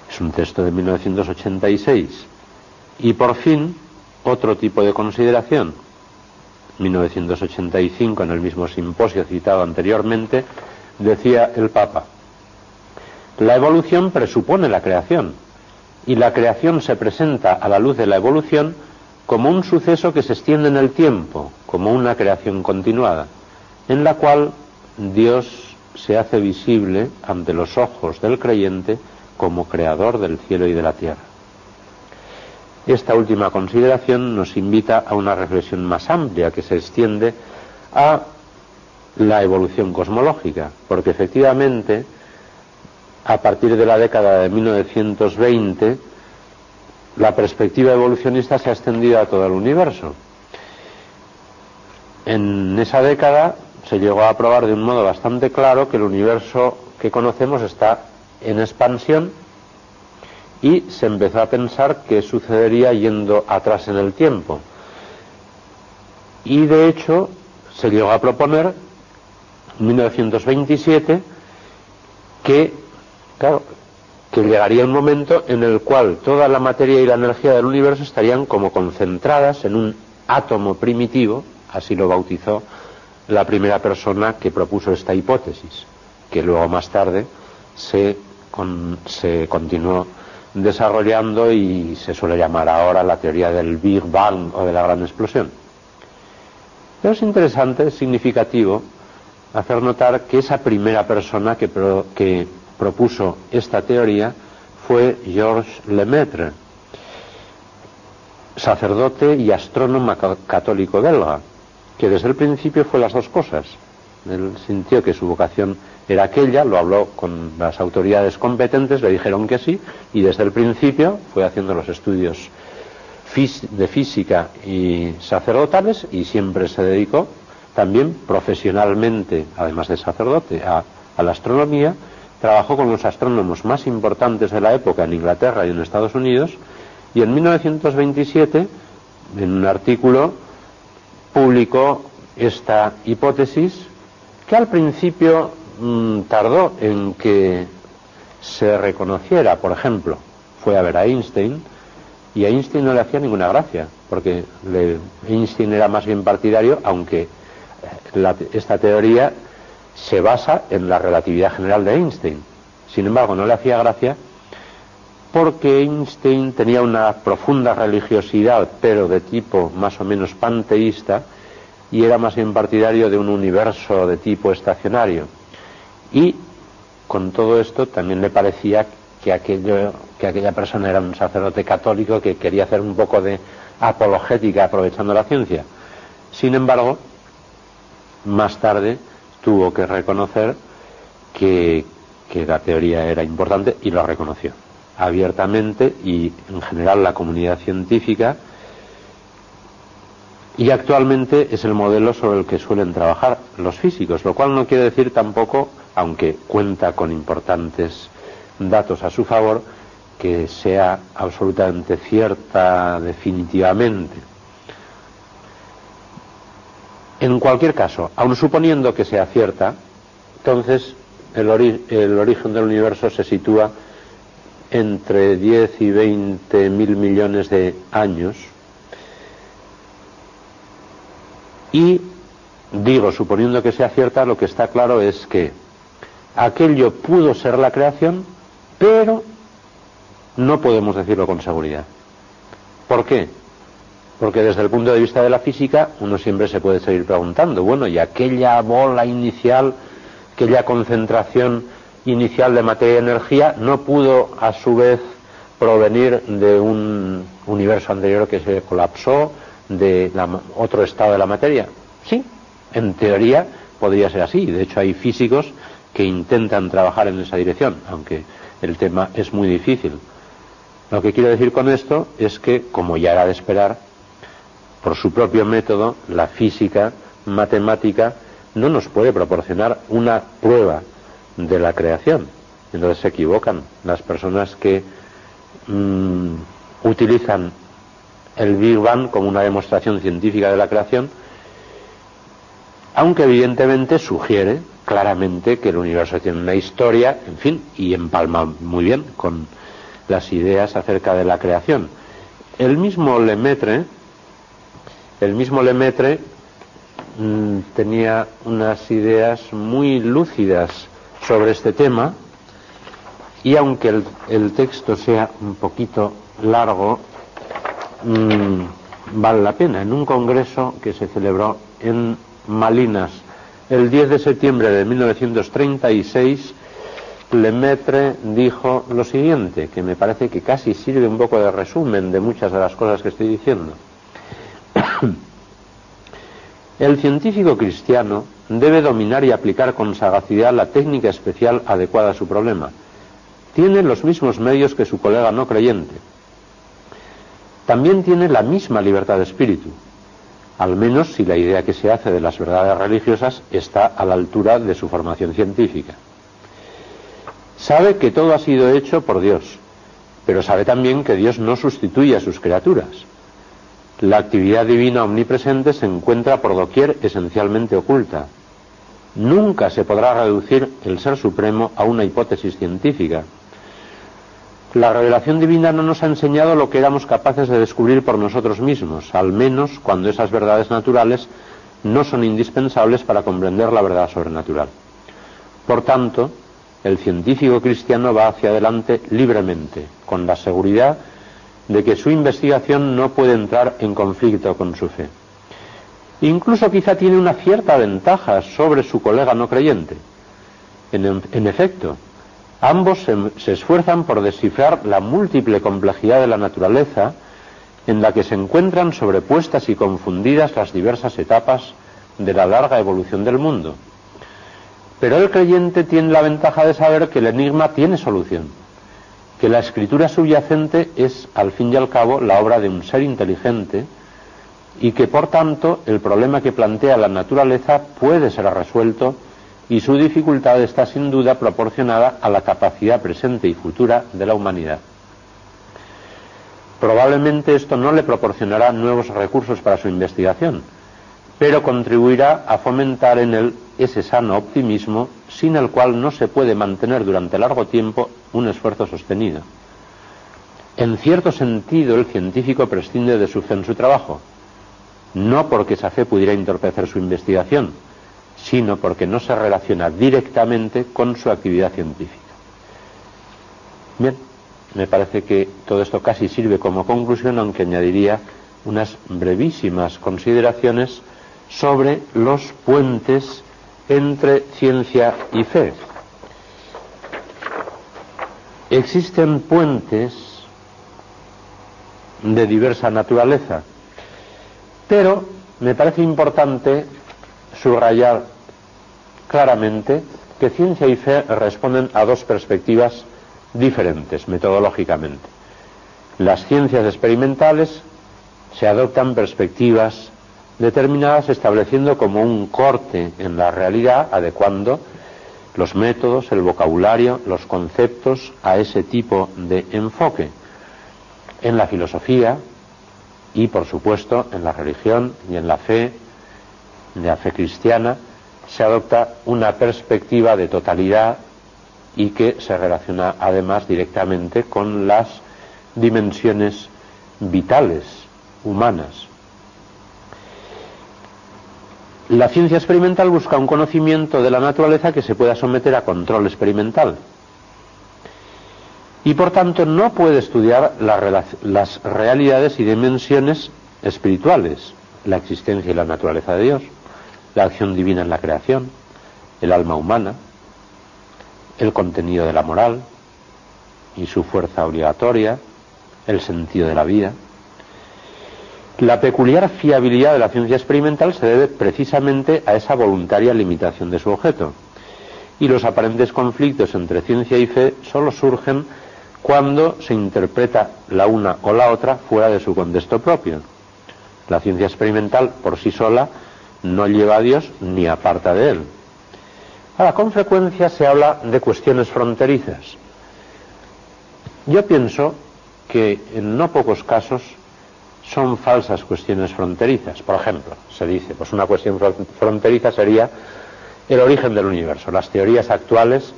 Es un texto de 1986. Y por fin, otro tipo de consideración. 1985, en el mismo simposio citado anteriormente, decía el Papa, la evolución presupone la creación, y la creación se presenta a la luz de la evolución como un suceso que se extiende en el tiempo, como una creación continuada, en la cual Dios se hace visible ante los ojos del creyente como creador del cielo y de la tierra. Esta última consideración nos invita a una reflexión más amplia que se extiende a la evolución cosmológica, porque efectivamente a partir de la década de 1920 la perspectiva evolucionista se ha extendido a todo el universo. En esa década se llegó a probar de un modo bastante claro que el universo que conocemos está en expansión y se empezó a pensar qué sucedería yendo atrás en el tiempo. Y de hecho se llegó a proponer en 1927 que, claro, que llegaría un momento en el cual toda la materia y la energía del universo estarían como concentradas en un átomo primitivo, así lo bautizó la primera persona que propuso esta hipótesis, que luego más tarde se se continuó desarrollando y se suele llamar ahora la teoría del Big Bang o de la gran explosión. Pero es interesante, es significativo, hacer notar que esa primera persona que, que propuso esta teoría fue Georges Lemaitre, sacerdote y astrónomo católico belga, que desde el principio fue las dos cosas. Él sintió que su vocación era aquella, lo habló con las autoridades competentes, le dijeron que sí, y desde el principio fue haciendo los estudios de física y sacerdotales y siempre se dedicó también profesionalmente, además de sacerdote, a, la astronomía. Trabajó con los astrónomos más importantes de la época en Inglaterra y en Estados Unidos y en 1927, en un artículo, publicó esta hipótesis que al principio mm, tardó en que se reconociera, por ejemplo, fue a ver a Einstein, y a Einstein no le hacía ninguna gracia, porque Einstein era más bien partidario, aunque eh, esta teoría se basa en la relatividad general de Einstein. Sin embargo, no le hacía gracia porque Einstein tenía una profunda religiosidad, pero de tipo más o menos panteísta, y era más bien partidario de un universo de tipo estacionario. Y con todo esto también le parecía que aquello que aquella persona era un sacerdote católico que quería hacer un poco de apologética aprovechando la ciencia. Sin embargo, más tarde tuvo que reconocer que, que la teoría era importante y lo reconoció abiertamente y en general la comunidad científica y actualmente es el modelo sobre el que suelen trabajar los físicos, lo cual no quiere decir tampoco, aunque cuenta con importantes datos a su favor, que sea absolutamente cierta definitivamente. En cualquier caso, aun suponiendo que sea cierta, entonces el, origen del universo se sitúa entre 10 y 20 mil millones de años y digo, suponiendo que sea cierta, lo que está claro es que aquello pudo ser la creación, pero no podemos decirlo con seguridad. ¿Por qué? Porque desde el punto de vista de la física uno siempre se puede seguir preguntando, bueno, ¿y aquella bola inicial, aquella concentración inicial de materia y energía no pudo a su vez provenir de un universo anterior que se colapsó, de otro estado de la materia? Sí, en teoría podría ser así. De hecho hay físicos que intentan trabajar en esa dirección, aunque el tema es muy difícil. Lo que quiero decir con esto es que, como ya era de esperar, por su propio método, la física matemática no nos puede proporcionar una prueba de la creación. Entonces se equivocan las personas que mm, utilizan el Big Bang como una demostración científica de la creación, aunque evidentemente sugiere claramente que el universo tiene una historia, en fin, y empalma muy bien con las ideas acerca de la creación. El mismo Lemaitre, el mismo Lemaitre mm, tenía unas ideas muy lúcidas sobre este tema y aunque el, texto sea un poquito largo, mm, vale la pena. En un congreso que se celebró en Malinas el 10 de septiembre de 1936, Lemaitre dijo lo siguiente, que me parece que casi sirve un poco de resumen de muchas de las cosas que estoy diciendo. El científico cristiano debe dominar y aplicar con sagacidad la técnica especial adecuada a su problema. Tiene los mismos medios que su colega no creyente. También tiene la misma libertad de espíritu, al menos si la idea que se hace de las verdades religiosas está a la altura de su formación científica. Sabe que todo ha sido hecho por Dios, pero sabe también que Dios no sustituye a sus criaturas. La actividad divina omnipresente se encuentra por doquier esencialmente oculta. Nunca se podrá reducir el ser supremo a una hipótesis científica. La revelación divina no nos ha enseñado lo que éramos capaces de descubrir por nosotros mismos, al menos cuando esas verdades naturales no son indispensables para comprender la verdad sobrenatural. Por tanto, el científico cristiano va hacia adelante libremente, con la seguridad de que su investigación no puede entrar en conflicto con su fe. Incluso quizá tiene una cierta ventaja sobre su colega no creyente. En, efecto, Ambos se, esfuerzan por descifrar la múltiple complejidad de la naturaleza en la que se encuentran sobrepuestas y confundidas las diversas etapas de la larga evolución del mundo. Pero el creyente tiene la ventaja de saber que el enigma tiene solución, que la escritura subyacente es, al fin y al cabo, la obra de un ser inteligente y que, por tanto, el problema que plantea la naturaleza puede ser resuelto y su dificultad está sin duda proporcionada a la capacidad presente y futura de la humanidad. Probablemente esto no le proporcionará nuevos recursos para su investigación, pero contribuirá a fomentar en él ese sano optimismo sin el cual no se puede mantener durante largo tiempo un esfuerzo sostenido. En cierto sentido, el científico prescinde de su fe en su trabajo, no porque esa fe pudiera entorpecer su investigación, sino porque no se relaciona directamente con su actividad científica. Bien, me parece que todo esto casi sirve como conclusión, aunque añadiría unas brevísimas consideraciones sobre los puentes entre ciencia y fe. Existen puentes de diversa naturaleza, pero me parece importante subrayar claramente que ciencia y fe responden a dos perspectivas diferentes metodológicamente. Las ciencias experimentales se adoptan perspectivas determinadas estableciendo como un corte en la realidad, adecuando los métodos, el vocabulario, los conceptos a ese tipo de enfoque. En la filosofía y, por supuesto, en la religión y en la fe, de la fe cristiana, se adopta una perspectiva de totalidad y que se relaciona además directamente con las dimensiones vitales, humanas. La ciencia experimental busca un conocimiento de la naturaleza que se pueda someter a control experimental y por tanto no puede estudiar las realidades y dimensiones espirituales, la existencia y la naturaleza de Dios, la acción divina en la creación, el alma humana, el contenido de la moral y su fuerza obligatoria, el sentido de la vida. La peculiar fiabilidad de la ciencia experimental se debe precisamente a esa voluntaria limitación de su objeto. Y los aparentes conflictos entre ciencia y fe solo surgen cuando se interpreta la una o la otra fuera de su contexto propio. La ciencia experimental por sí sola no lleva a Dios ni aparta de él. Ahora, con frecuencia se habla de cuestiones fronterizas. Yo pienso que en no pocos casos son falsas cuestiones fronterizas. Por ejemplo, se dice, pues una cuestión fronteriza sería el origen del universo. Las teorías actuales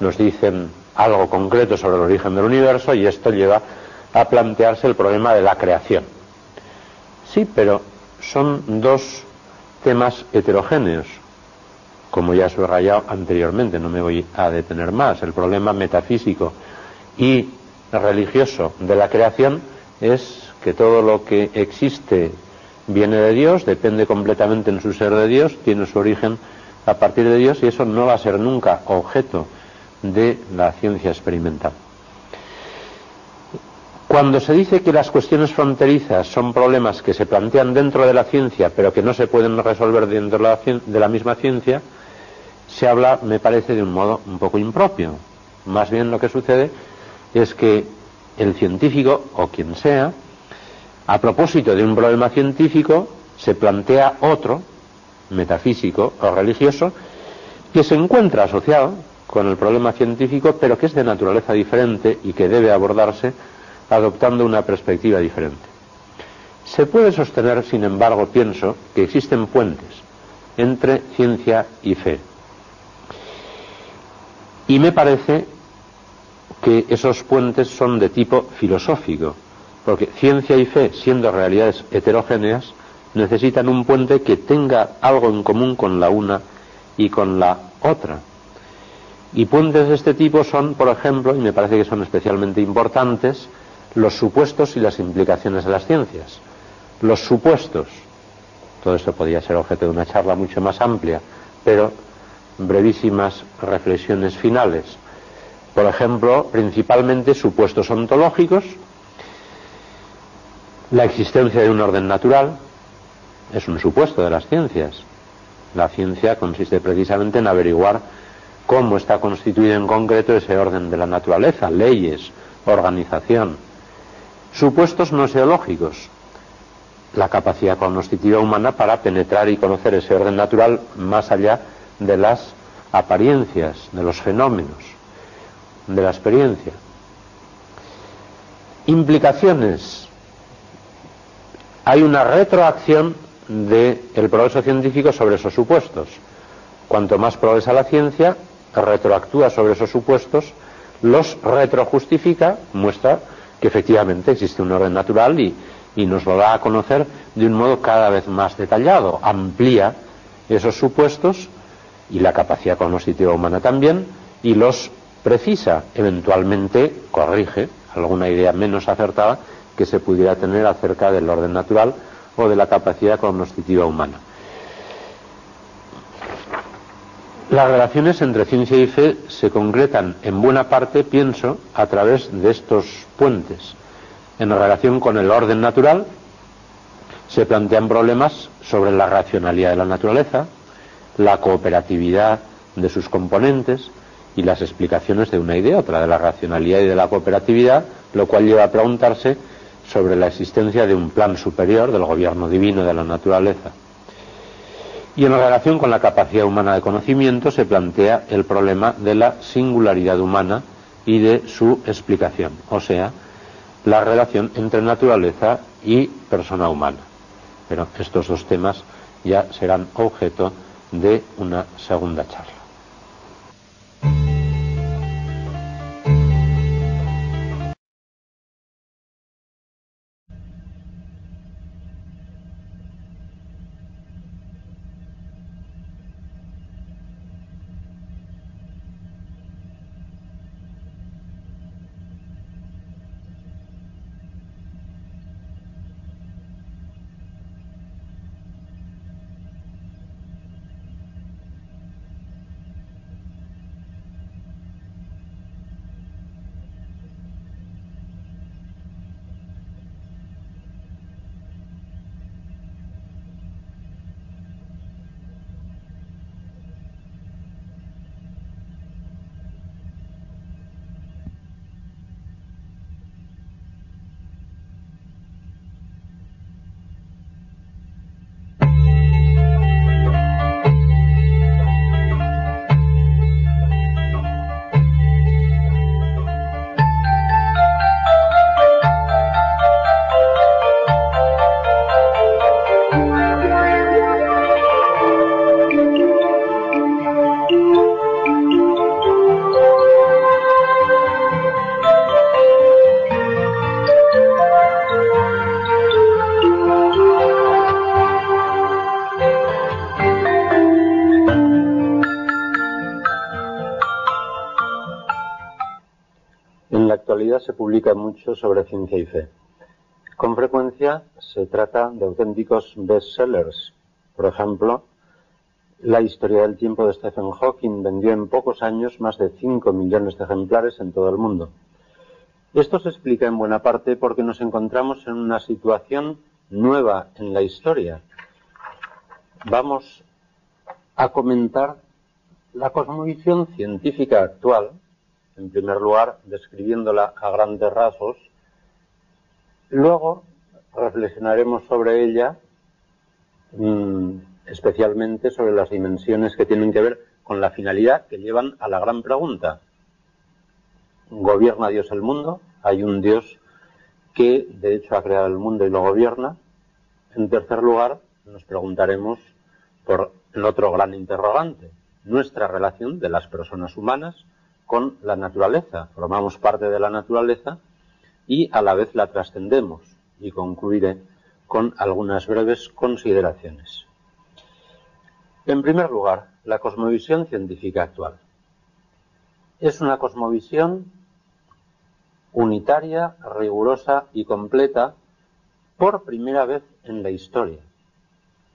nos dicen algo concreto sobre el origen del universo y esto lleva a plantearse el problema de la creación. Sí, pero son dos temas heterogéneos, como ya he subrayado anteriormente, no me voy a detener más. El problema metafísico y religioso de la creación es que todo lo que existe viene de Dios, depende completamente en su ser de Dios, tiene su origen a partir de Dios y eso no va a ser nunca objeto de la ciencia experimental. Cuando se dice que las cuestiones fronterizas son problemas que se plantean dentro de la ciencia pero que no se pueden resolver dentro de la, misma ciencia, se habla, me parece, de un modo un poco impropio. Más bien lo que sucede es que el científico, o quien sea, a propósito de un problema científico, se plantea otro, metafísico o religioso, que se encuentra asociado con el problema científico, pero que es de naturaleza diferente y que debe abordarse adoptando una perspectiva diferente. Se puede sostener, sin embargo, pienso, que existen puentes entre ciencia y fe. Y me parece que esos puentes son de tipo filosófico, porque ciencia y fe, siendo realidades heterogéneas, necesitan un puente que tenga algo en común con la una y con la otra. Y puentes de este tipo son, por ejemplo, y me parece que son especialmente importantes, los supuestos y las implicaciones de las ciencias. Los supuestos, todo esto podría ser objeto de una charla mucho más amplia, pero brevísimas reflexiones finales. Por ejemplo, principalmente supuestos ontológicos, la existencia de un orden natural es un supuesto de las ciencias. La ciencia consiste precisamente en averiguar cómo está constituido en concreto ese orden de la naturaleza, leyes, organización. Supuestos no seológicos, la capacidad cognoscitiva humana para penetrar y conocer ese orden natural más allá de las apariencias, de los fenómenos, de la experiencia. Implicaciones. Hay una retroacción del progreso científico sobre esos supuestos. Cuanto más progresa la ciencia, retroactúa sobre esos supuestos, los retrojustifica, muestra que efectivamente existe un orden natural y, nos lo da a conocer de un modo cada vez más detallado, amplía esos supuestos y la capacidad cognitiva humana también y los precisa, eventualmente corrige alguna idea menos acertada que se pudiera tener acerca del orden natural o de la capacidad cognitiva humana. Las relaciones entre ciencia y fe se concretan en buena parte, pienso, a través de estos puentes. En relación con el orden natural, se plantean problemas sobre la racionalidad de la naturaleza, la cooperatividad de sus componentes y las explicaciones de una y de otra, de la racionalidad y de la cooperatividad, lo cual lleva a preguntarse sobre la existencia de un plan superior del gobierno divino de la naturaleza. Y en relación con la capacidad humana de conocimiento se plantea el problema de la singularidad humana y de su explicación, o sea, la relación entre naturaleza y persona humana. Pero estos dos temas ya serán objeto de una segunda charla. Se publica mucho sobre ciencia y fe. Con frecuencia se trata de auténticos bestsellers. Por ejemplo, La historia del tiempo de Stephen Hawking vendió en pocos años más de 5 millones de ejemplares en todo el mundo. Esto se explica en buena parte porque nos encontramos en una situación nueva en la historia. Vamos a comentar la cosmovisión científica actual en primer lugar describiéndola a grandes rasgos. Luego reflexionaremos sobre ella, mm, especialmente sobre las dimensiones que tienen que ver con la finalidad que llevan a la gran pregunta. ¿Gobierna Dios el mundo? Hay un Dios que de hecho ha creado el mundo y lo gobierna. En tercer lugar, nos preguntaremos por el otro gran interrogante, nuestra relación de las personas humanas con la naturaleza, formamos parte de la naturaleza y a la vez la trascendemos. Y concluiré con algunas breves consideraciones. En primer lugar, la cosmovisión científica actual. Es una cosmovisión unitaria, rigurosa y completa por primera vez en la historia.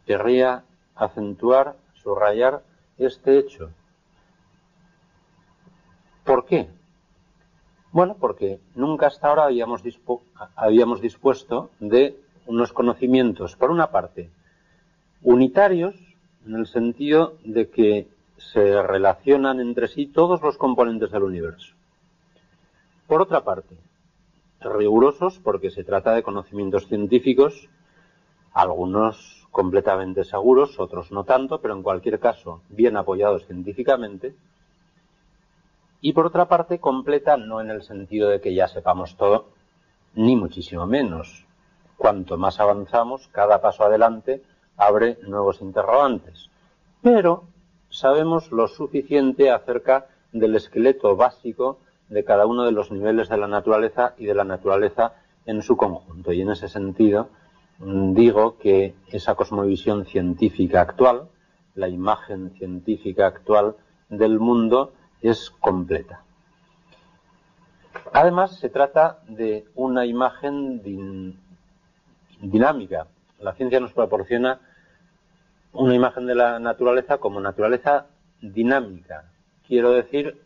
Querría acentuar, subrayar este hecho ¿Por qué? Bueno, porque nunca hasta ahora habíamos, dispuesto de unos conocimientos, por una parte, unitarios, en el sentido de que se relacionan entre sí todos los componentes del universo. Por otra parte, rigurosos porque se trata de conocimientos científicos, algunos completamente seguros, otros no tanto, pero en cualquier caso bien apoyados científicamente. Y por otra parte, completa no en el sentido de que ya sepamos todo, ni muchísimo menos. Cuanto más avanzamos, cada paso adelante abre nuevos interrogantes. Pero sabemos lo suficiente acerca del esqueleto básico de cada uno de los niveles de la naturaleza y de la naturaleza en su conjunto. Y en ese sentido mm, digo que esa cosmovisión científica actual, la imagen científica actual del mundo es completa. Además, se trata de una imagen dinámica. La ciencia nos proporciona una imagen de la naturaleza como naturaleza dinámica. Quiero decir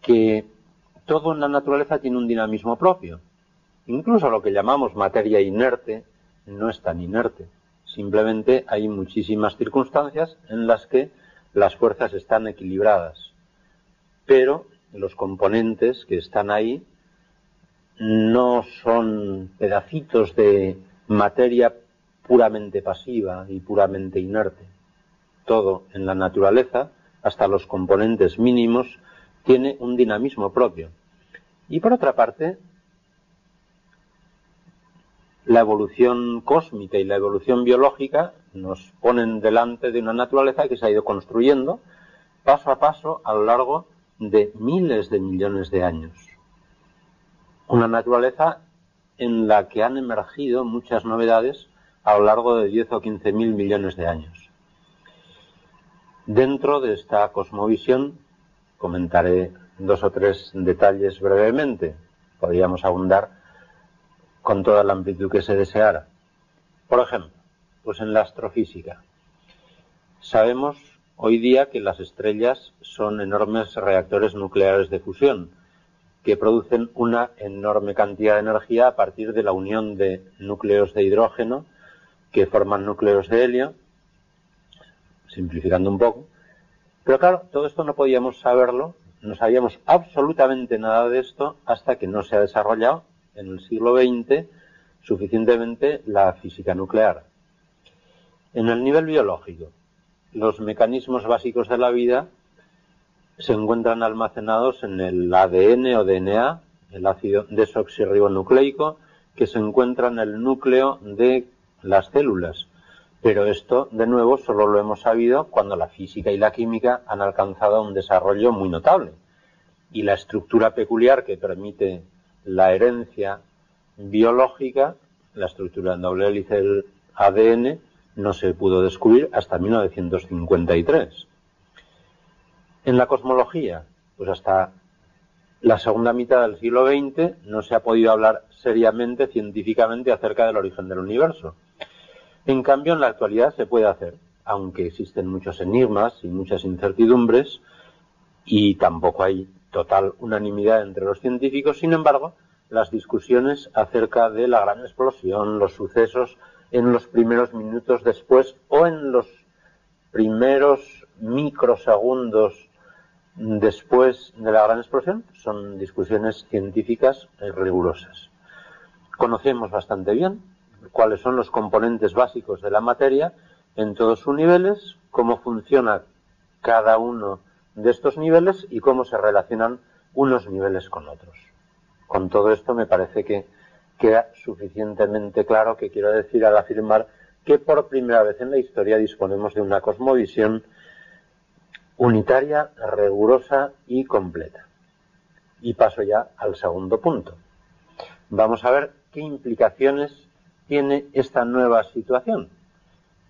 que todo en la naturaleza tiene un dinamismo propio. Incluso lo que llamamos materia inerte no es tan inerte. Simplemente hay muchísimas circunstancias en las que las fuerzas están equilibradas. Pero los componentes que están ahí no son pedacitos de materia puramente pasiva y puramente inerte. Todo en la naturaleza, hasta los componentes mínimos, tiene un dinamismo propio. Y por otra parte, la evolución cósmica y la evolución biológica nos ponen delante de una naturaleza que se ha ido construyendo paso a paso a lo largo de miles de millones de años. Una naturaleza en la que han emergido muchas novedades a lo largo de 10 o 15 mil millones de años. Dentro de esta cosmovisión comentaré dos o tres detalles brevemente. Podríamos abundar con toda la amplitud que se deseara. Por ejemplo, pues en la astrofísica. Sabemos hoy día que las estrellas son enormes reactores nucleares de fusión que producen una enorme cantidad de energía a partir de la unión de núcleos de hidrógeno que forman núcleos de helio, simplificando un poco, pero claro, todo esto no podíamos saberlo, no sabíamos absolutamente nada de esto hasta que no se ha desarrollado en el siglo XX suficientemente la física nuclear. En el nivel biológico, los mecanismos básicos de la vida se encuentran almacenados en el ADN o DNA, el ácido desoxirribonucleico, que se encuentra en el núcleo de las células pero esto, de nuevo, solo lo hemos sabido cuando la física y la química han alcanzado un desarrollo muy notable. Y la estructura peculiar que permite la herencia biológica, la estructura en doble hélice del ADN, no se pudo descubrir hasta 1953. En la cosmología, pues hasta la segunda mitad del siglo XX no se ha podido hablar seriamente, científicamente, acerca del origen del universo. En cambio, en la actualidad se puede hacer, aunque existen muchos enigmas y muchas incertidumbres, y tampoco hay total unanimidad entre los científicos, sin embargo, las discusiones acerca de la gran explosión, los sucesos en los primeros minutos después o en los primeros microsegundos después de la gran explosión son discusiones científicas rigurosas. Conocemos bastante bien cuáles son los componentes básicos de la materia en todos sus niveles, cómo funciona cada uno de estos niveles y cómo se relacionan unos niveles con otros. Con todo esto me parece que queda suficientemente claro que quiero decir al afirmar que por primera vez en la historia disponemos de una cosmovisión unitaria, rigurosa y completa. Y paso ya al segundo punto. Vamos a ver qué implicaciones tiene esta nueva situación.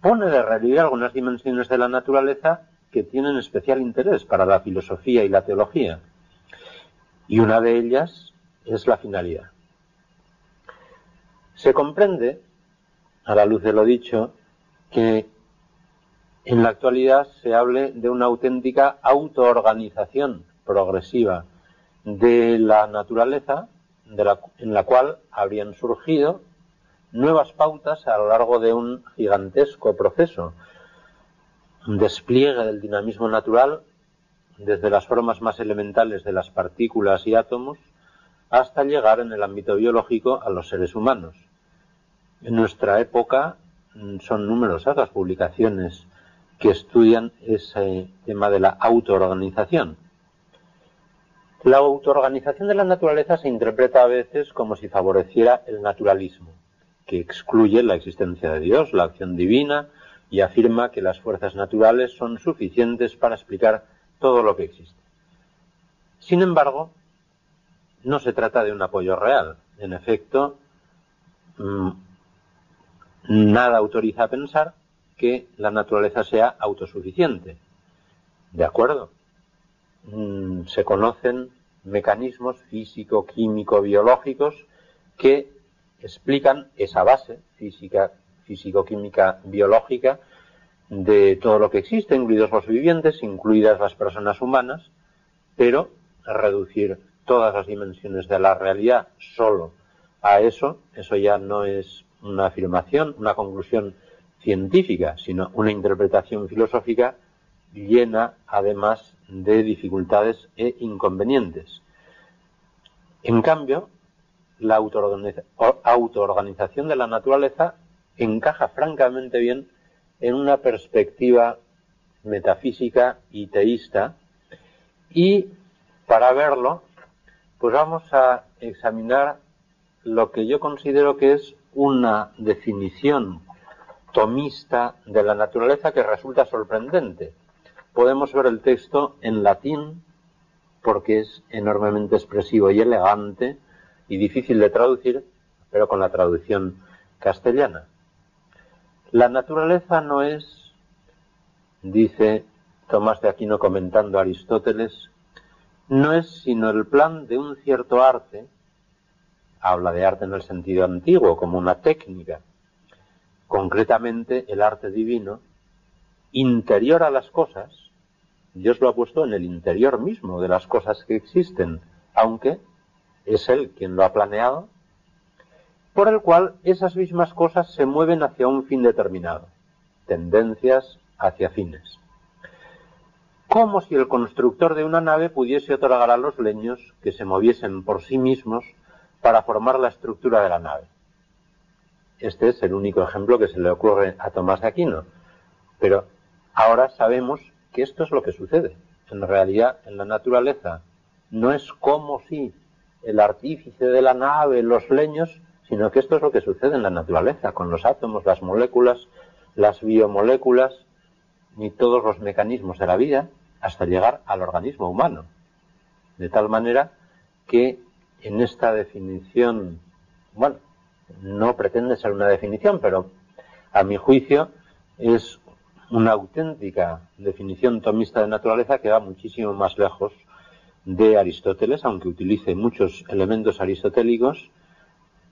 Pone de relieve algunas dimensiones de la naturaleza que tienen especial interés para la filosofía y la teología. Y una de ellas es la finalidad. Se comprende, a la luz de lo dicho, que en la actualidad se hable de una auténtica autoorganización progresiva de la naturaleza en la cual habrían surgido nuevas pautas a lo largo de un gigantesco proceso, un despliegue del dinamismo natural desde las formas más elementales de las partículas y átomos hasta llegar en el ámbito biológico a los seres humanos. En nuestra época mm, son numerosas las publicaciones que estudian ese tema de la autoorganización. La autoorganización de la naturaleza se interpreta a veces como si favoreciera el naturalismo, que excluye la existencia de Dios, la acción divina, y afirma que las fuerzas naturales son suficientes para explicar todo lo que existe. Sin embargo, no se trata de un apoyo real. En efecto, mm, nada autoriza a pensar que la naturaleza sea autosuficiente. ¿De acuerdo? Mm, se conocen mecanismos físico, químico, biológicos que explican esa base física, físico-química, biológica de todo lo que existe, incluidos los vivientes, incluidas las personas humanas, pero reducir todas las dimensiones de la realidad solo a eso, eso ya no es una afirmación, una conclusión científica, sino una interpretación filosófica llena además de dificultades e inconvenientes. En cambio, la autoorganización de la naturaleza encaja francamente bien en una perspectiva metafísica y teísta y para verlo pues vamos a examinar lo que yo considero que es una definición tomista de la naturaleza que resulta sorprendente podemos ver el texto en latín porque es enormemente expresivo y elegante y difícil de traducir, pero con la traducción castellana. La naturaleza no es, dice Tomás de Aquino comentando a Aristóteles, no es sino el plan de un cierto arte, habla de arte en el sentido antiguo, como una técnica, concretamente el arte divino, interior a las cosas, Dios lo ha puesto en el interior mismo de las cosas que existen, aunque es Él quien lo ha planeado, por el cual esas mismas cosas se mueven hacia un fin determinado, tendencias hacia fines. Como si el constructor de una nave pudiese otorgar a los leños que se moviesen por sí mismos para formar la estructura de la nave. Este es el único ejemplo que se le ocurre a Tomás de Aquino. Pero ahora sabemos que esto es lo que sucede. En realidad, en la naturaleza, no es como si el artífice de la nave, los leños, sino que esto es lo que sucede en la naturaleza, con los átomos, las moléculas, las biomoléculas y todos los mecanismos de la vida, hasta llegar al organismo humano. De tal manera que en esta definición, bueno, no pretende ser una definición, pero a mi juicio es una auténtica definición tomista de naturaleza que va muchísimo más lejos de Aristóteles, aunque utilice muchos elementos aristotélicos,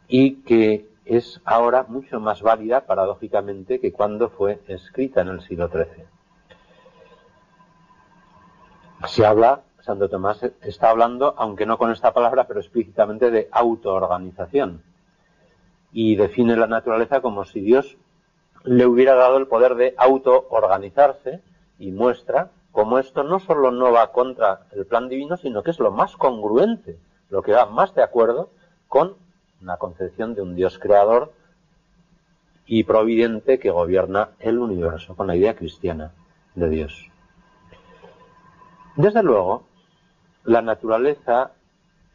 y que es ahora mucho más válida, paradójicamente, que cuando fue escrita en el siglo XIII. Se habla, Santo Tomás está hablando, aunque no con esta palabra, pero explícitamente de autoorganización, y define la naturaleza como si Dios le hubiera dado el poder de autoorganizarse y muestra cómo esto no solo no va contra el plan divino, sino que es lo más congruente, lo que va más de acuerdo con una concepción de un Dios creador y providente que gobierna el universo, con la idea cristiana de Dios. Desde luego, la naturaleza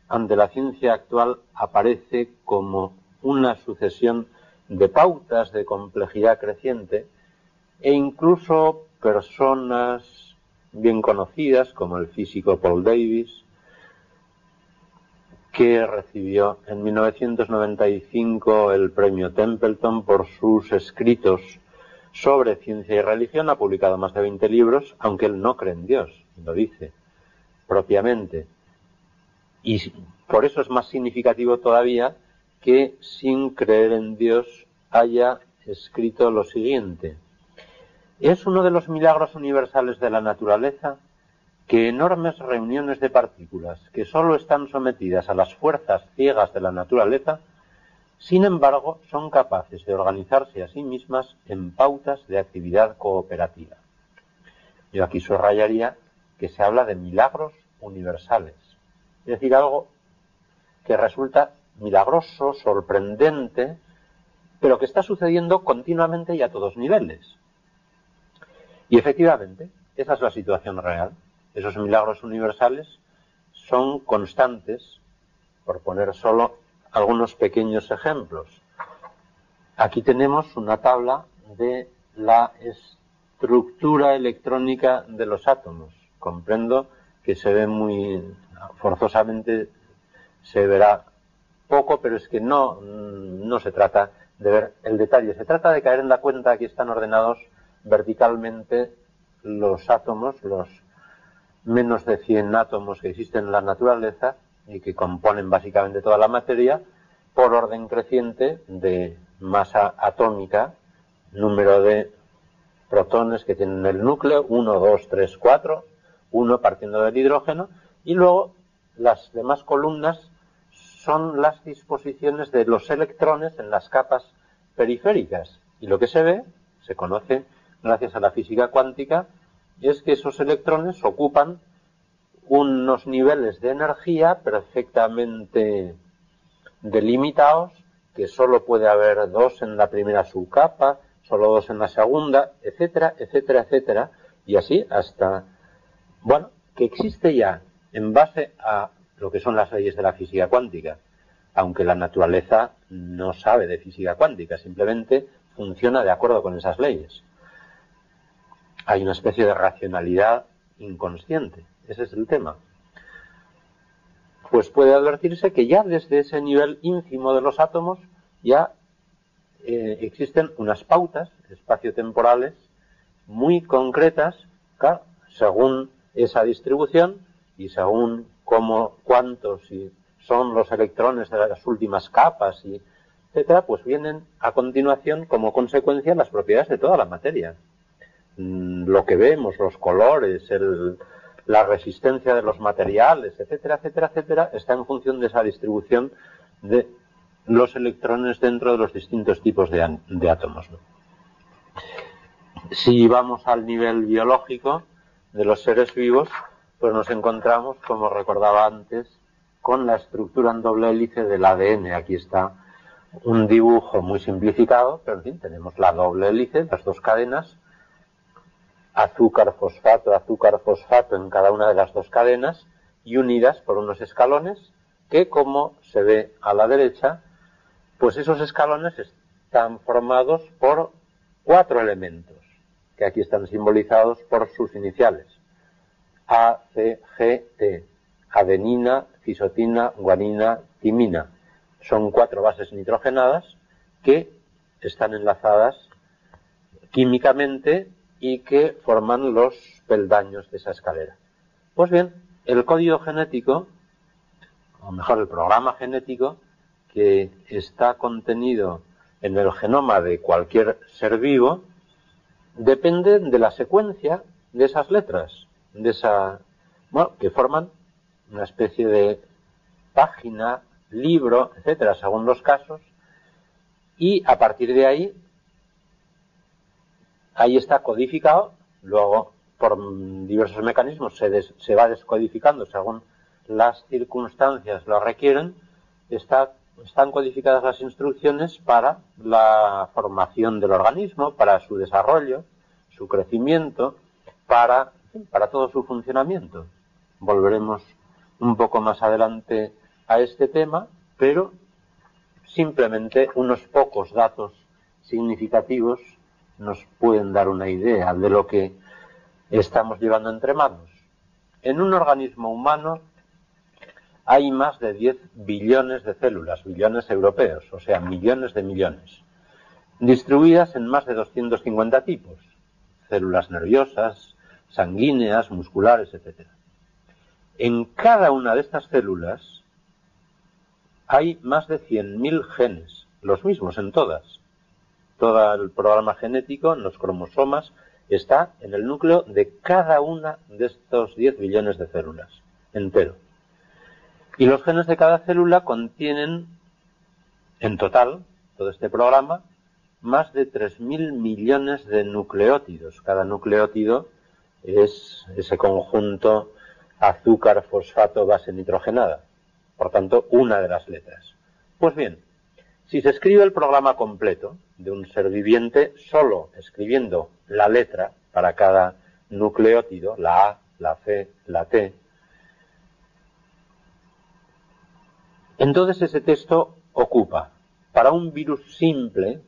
ante la ciencia actual aparece como una sucesión de pautas de complejidad creciente e incluso personas bien conocidas como el físico Paul Davis, que recibió en 1995 el premio Templeton por sus escritos sobre ciencia y religión, ha publicado más de 20 libros, aunque él no cree en Dios, lo dice propiamente. Y por eso es más significativo todavía que sin creer en Dios haya escrito lo siguiente. Es uno de los milagros universales de la naturaleza que enormes reuniones de partículas que sólo están sometidas a las fuerzas ciegas de la naturaleza, sin embargo, son capaces de organizarse a sí mismas en pautas de actividad cooperativa. Yo aquí subrayaría que se habla de milagros universales, es decir, algo que resulta milagroso, sorprendente, pero que está sucediendo continuamente y a todos niveles. Y efectivamente, esa es la situación real. Esos milagros universales son constantes, por poner solo algunos pequeños ejemplos. Aquí tenemos una tabla de la estructura electrónica de los átomos. Comprendo que se ve muy forzosamente, se verá poco, pero es que no, no se trata de ver el detalle. Se trata de caer en la cuenta que están ordenados verticalmente los átomos, los menos de 100 átomos que existen en la naturaleza y que componen básicamente toda la materia, por orden creciente de masa atómica, número de protones que tienen el núcleo, 1, 2, 3, 4, 1 partiendo del hidrógeno, y luego las demás columnas son las disposiciones de los electrones en las capas periféricas. Y lo que se ve, se conoce gracias a la física cuántica, es que esos electrones ocupan unos niveles de energía perfectamente delimitados, que solo puede haber dos en la primera subcapa, solo dos en la segunda, etcétera, etcétera, etcétera, y así hasta, bueno, que existe ya en base a lo que son las leyes de la física cuántica, aunque la naturaleza no sabe de física cuántica, simplemente funciona de acuerdo con esas leyes. Hay una especie de racionalidad inconsciente. Ese es el tema. Pues puede advertirse que ya desde ese nivel ínfimo de los átomos ya eh, existen unas pautas espaciotemporales muy concretas, según esa distribución y según cómo, cuántos y son los electrones de las últimas capas y etcétera, pues vienen a continuación como consecuencia las propiedades de toda la materia. Mm, lo que vemos, los colores, la resistencia de los materiales, etcétera, etcétera, etcétera, está en función de esa distribución de los electrones dentro de los distintos tipos de, átomos. Si vamos al nivel biológico de los seres vivos, pues nos encontramos, como recordaba antes, con la estructura en doble hélice del ADN. Aquí está un dibujo muy simplificado, pero en fin, tenemos la doble hélice, las dos cadenas, azúcar, fosfato, azúcar, fosfato en cada una de las dos cadenas y unidas por unos escalones que, como se ve a la derecha, pues esos escalones están formados por cuatro elementos, que aquí están simbolizados por sus iniciales. A, C, G, T. Adenina, cisotina, guanina, timina. Son cuatro bases nitrogenadas que están enlazadas químicamente y que forman los peldaños de esa escalera. Pues bien, el código genético, o mejor el programa genético, que está contenido en el genoma de cualquier ser vivo, depende de la secuencia de esas letras, de esa, bueno, que forman una especie de página, libro, etcétera, según los casos, y a partir de ahí ahí está codificado, luego por diversos mecanismos se, se va descodificando según las circunstancias lo requieren, están codificadas las instrucciones para la formación del organismo, para su desarrollo, su crecimiento, para, para todo su funcionamiento. Volveremos un poco más adelante a este tema, pero simplemente unos pocos datos significativos nos pueden dar una idea de lo que estamos llevando entre manos. En un organismo humano hay más de 10 billones de células, billones europeos, o sea, millones de millones, distribuidas en más de 250 tipos, células nerviosas, sanguíneas, musculares, etc. En cada una de estas células hay más de 100.000 genes, los mismos en todas todo el programa genético en los cromosomas está en el núcleo de cada una de estos 10 billones de células, entero. Y los genes de cada célula contienen, en total, todo este programa, más de 3.000 millones de nucleótidos. Cada nucleótido es ese conjunto azúcar, fosfato, base nitrogenada. Por tanto, una de las letras. Pues bien, si se escribe el programa completo de un ser viviente solo escribiendo la letra para cada nucleótido, la A, la C, la T, entonces ese texto ocupa para un virus simple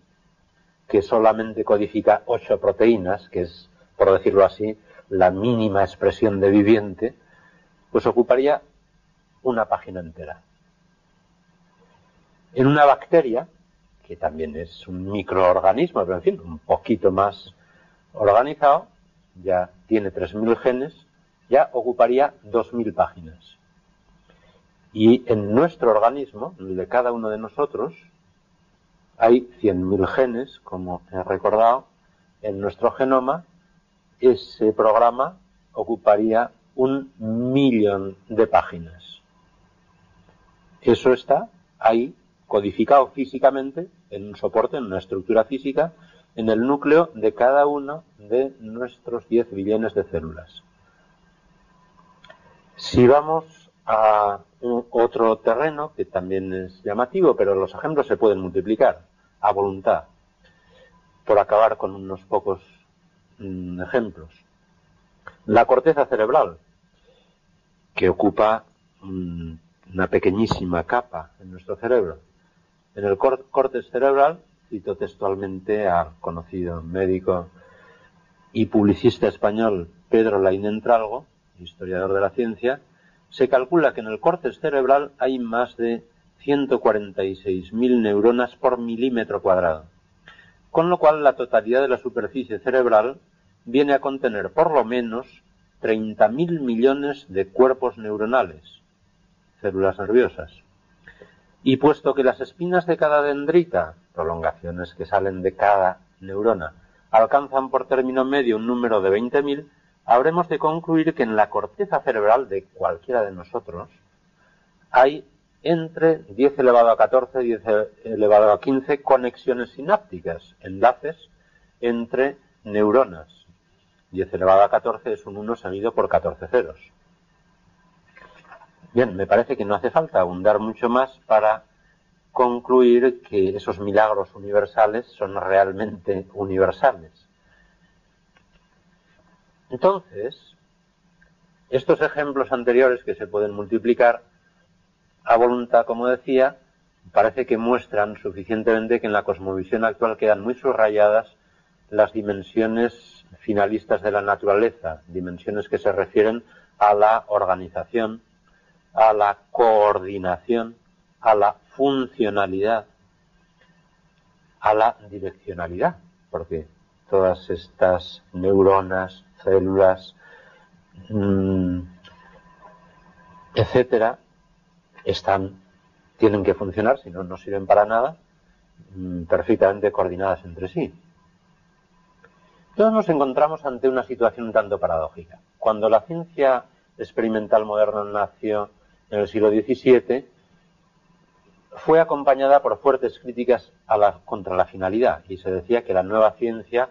que solamente codifica ocho proteínas, que es, por decirlo así, la mínima expresión de viviente, pues ocuparía una página entera. En una bacteria, que también es un microorganismo, pero en fin, un poquito más organizado, ya tiene 3.000 genes, ya ocuparía 2.000 páginas. Y en nuestro organismo, de cada uno de nosotros, hay 100.000 genes, como he recordado, en nuestro genoma. Ese programa ocuparía un millón de páginas. Eso está ahí codificado físicamente en un soporte, en una estructura física, en el núcleo de cada uno de nuestros 10 billones de células. Si vamos a otro terreno que también es llamativo, pero los ejemplos se pueden multiplicar a voluntad, por acabar con unos pocos mm, ejemplos. La corteza cerebral, que ocupa mm, una pequeñísima capa en nuestro cerebro. En el córtex cerebral, cito textualmente al conocido médico y publicista español Pedro Lainentralgo, historiador de la ciencia, se calcula que en el córtex cerebral hay más de 146.000 neuronas por milímetro cuadrado, con lo cual la totalidad de la superficie cerebral viene a contener por lo menos 30.000 millones de cuerpos neuronales, células nerviosas. Y puesto que las espinas de cada dendrita, prolongaciones que salen de cada neurona, alcanzan por término medio un número de 20.000, habremos de concluir que en la corteza cerebral de cualquiera de nosotros hay entre 10 elevado a 14 y 10 elevado a 15 conexiones sinápticas, enlaces entre neuronas. 10 elevado a 14 es un 1 seguido por 14 ceros. Bien, me parece que no hace falta abundar mucho más para concluir que esos milagros universales son realmente universales. Entonces, estos ejemplos anteriores que se pueden multiplicar a voluntad, como decía, parece que muestran suficientemente que en la cosmovisión actual quedan muy subrayadas las dimensiones finalistas de la naturaleza, dimensiones que se refieren a la organización, a la coordinación, a la funcionalidad, a la direccionalidad, porque todas estas neuronas, células, mm, etcétera, están, tienen que funcionar, si no, no sirven para nada, mm, perfectamente coordinadas entre sí. Entonces nos encontramos ante una situación un tanto paradójica. Cuando la ciencia experimental moderna nació en el siglo XVII, fue acompañada por fuertes críticas a la, contra la finalidad y se decía que la nueva ciencia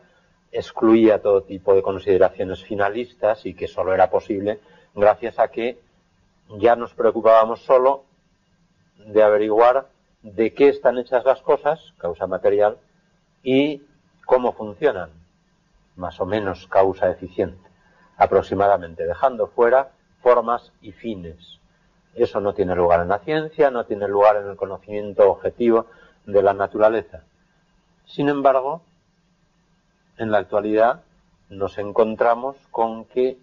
excluía todo tipo de consideraciones finalistas y que solo era posible gracias a que ya nos preocupábamos solo de averiguar de qué están hechas las cosas, causa material, y cómo funcionan, más o menos causa eficiente, aproximadamente, dejando fuera formas y fines. Eso no tiene lugar en la ciencia, no tiene lugar en el conocimiento objetivo de la naturaleza. Sin embargo, en la actualidad nos encontramos con que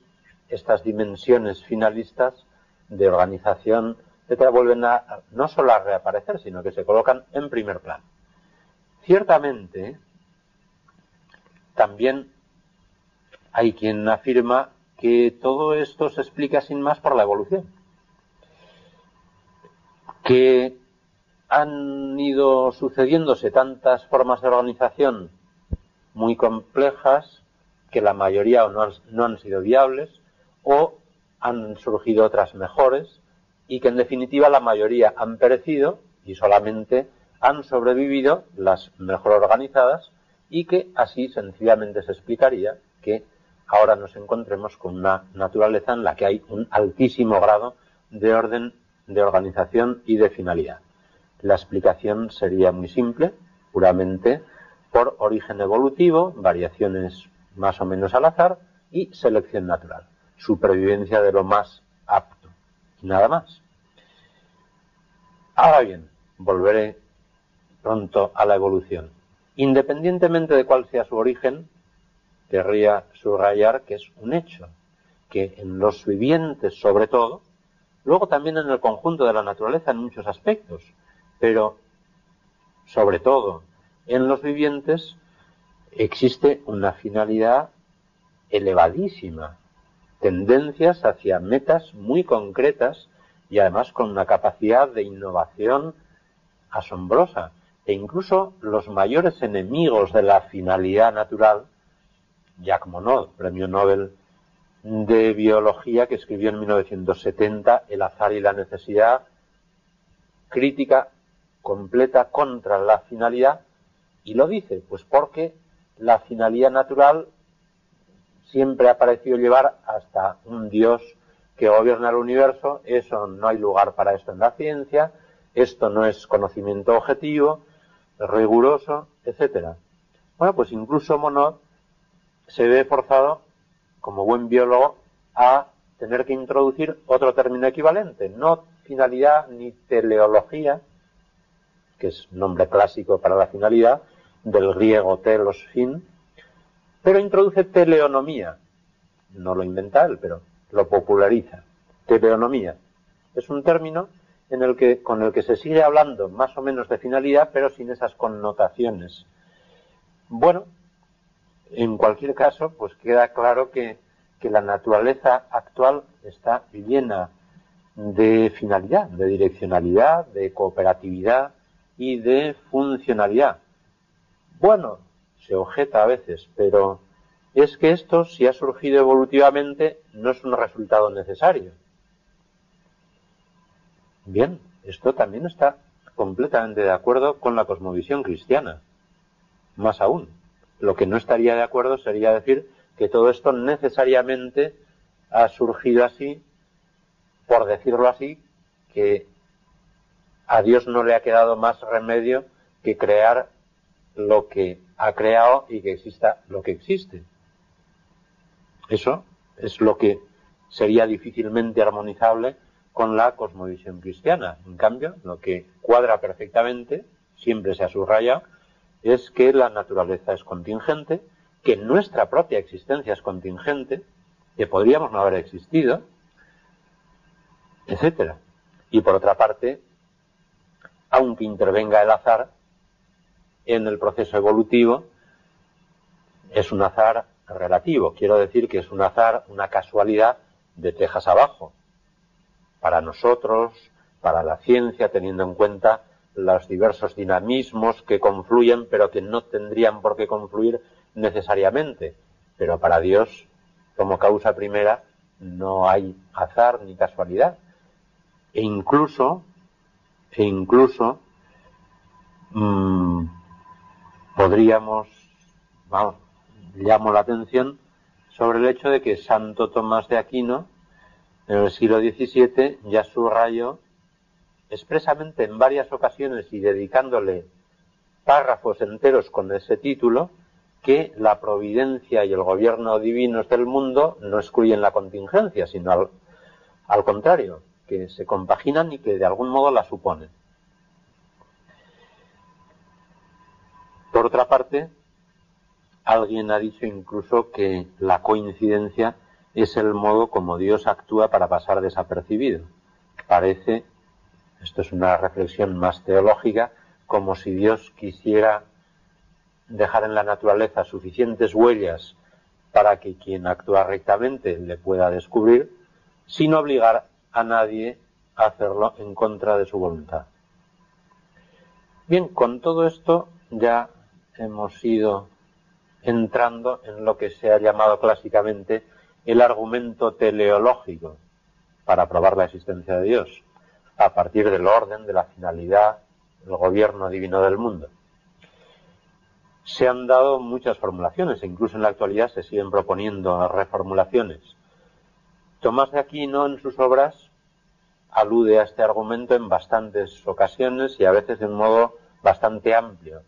estas dimensiones finalistas de organización, etcétera, vuelven a no solo a reaparecer, sino que se colocan en primer plano. Ciertamente, también hay quien afirma que todo esto se explica sin más por la evolución. Que han ido sucediéndose tantas formas de organización muy complejas que la mayoría no han, no han sido viables o han surgido otras mejores y que en definitiva la mayoría han perecido y solamente han sobrevivido las mejor organizadas y que así sencillamente se explicaría que ahora nos encontremos con una naturaleza en la que hay un altísimo grado de orden, de organización y de finalidad. La explicación sería muy simple, puramente por origen evolutivo, variaciones más o menos al azar y selección natural, supervivencia de lo más apto nada más. Ahora bien, volveré pronto a la evolución. Independientemente de cuál sea su origen, querría subrayar que es un hecho, que en los vivientes sobre todo, luego también en el conjunto de la naturaleza en muchos aspectos, pero sobre todo en los vivientes existe una finalidad elevadísima, tendencias hacia metas muy concretas y además con una capacidad de innovación asombrosa. E incluso los mayores enemigos de la finalidad natural, Jacques Monod, premio Nobel de Biología, que escribió en 1970 El azar y la necesidad, crítica completa contra la finalidad, y lo dice, pues porque la finalidad natural siempre ha parecido llevar hasta un Dios que gobierna el universo, eso no hay lugar para esto en la ciencia, esto no es conocimiento objetivo, riguroso, etcétera. Bueno, pues incluso Monod se ve forzado, como buen biólogo, a tener que introducir otro término equivalente, no finalidad ni teleología, que es nombre clásico para la finalidad, del griego telos fin, pero introduce teleonomía. No lo inventa él, pero lo populariza. Teleonomía. Es un término en el que, con el que se sigue hablando más o menos de finalidad, pero sin esas connotaciones. Bueno, en cualquier caso, pues queda claro que, la naturaleza actual está llena de finalidad, de direccionalidad, de cooperatividad y de funcionalidad. Bueno, se objeta a veces, pero es que esto, si ha surgido evolutivamente, no es un resultado necesario. Bien, esto también está completamente de acuerdo con la cosmovisión cristiana. Más aún, lo que no estaría de acuerdo sería decir que todo esto necesariamente ha surgido así, por decirlo así, que a Dios no le ha quedado más remedio que crear lo que ha creado y que exista lo que existe. Eso es lo que sería difícilmente armonizable con la cosmovisión cristiana. En cambio, lo que cuadra perfectamente, siempre se ha subrayado, es que la naturaleza es contingente, que nuestra propia existencia es contingente, que podríamos no haber existido, etcétera. Y por otra parte, aunque intervenga el azar en el proceso evolutivo, es un azar relativo. Quiero decir que es un azar, una casualidad de tejas abajo para nosotros, para la ciencia, teniendo en cuenta los diversos dinamismos que confluyen, pero que no tendrían por qué confluir necesariamente. Pero para Dios, como causa primera, no hay azar ni casualidad. E incluso, e incluso, mmm, podríamos, vamos, llamo la atención sobre el hecho de que Santo Tomás de Aquino en el siglo XVII ya subrayó expresamente en varias ocasiones y dedicándole párrafos enteros con ese título que la providencia y el gobierno divinos del mundo no excluyen la contingencia, sino al, al contrario, que se compaginan y que de algún modo la suponen. Por otra parte, alguien ha dicho incluso que la coincidencia es el modo como Dios actúa para pasar desapercibido. Parece, esto es una reflexión más teológica, como si Dios quisiera dejar en la naturaleza suficientes huellas para que quien actúa rectamente le pueda descubrir, sin obligar a nadie a hacerlo en contra de su voluntad. Bien, con todo esto ya hemos ido entrando en lo que se ha llamado clásicamente el argumento teleológico para probar la existencia de Dios, a partir del orden, de la finalidad, del gobierno divino del mundo. Se han dado muchas formulaciones, e incluso en la actualidad se siguen proponiendo reformulaciones. Tomás de Aquino en sus obras alude a este argumento en bastantes ocasiones y a veces de un modo bastante amplio.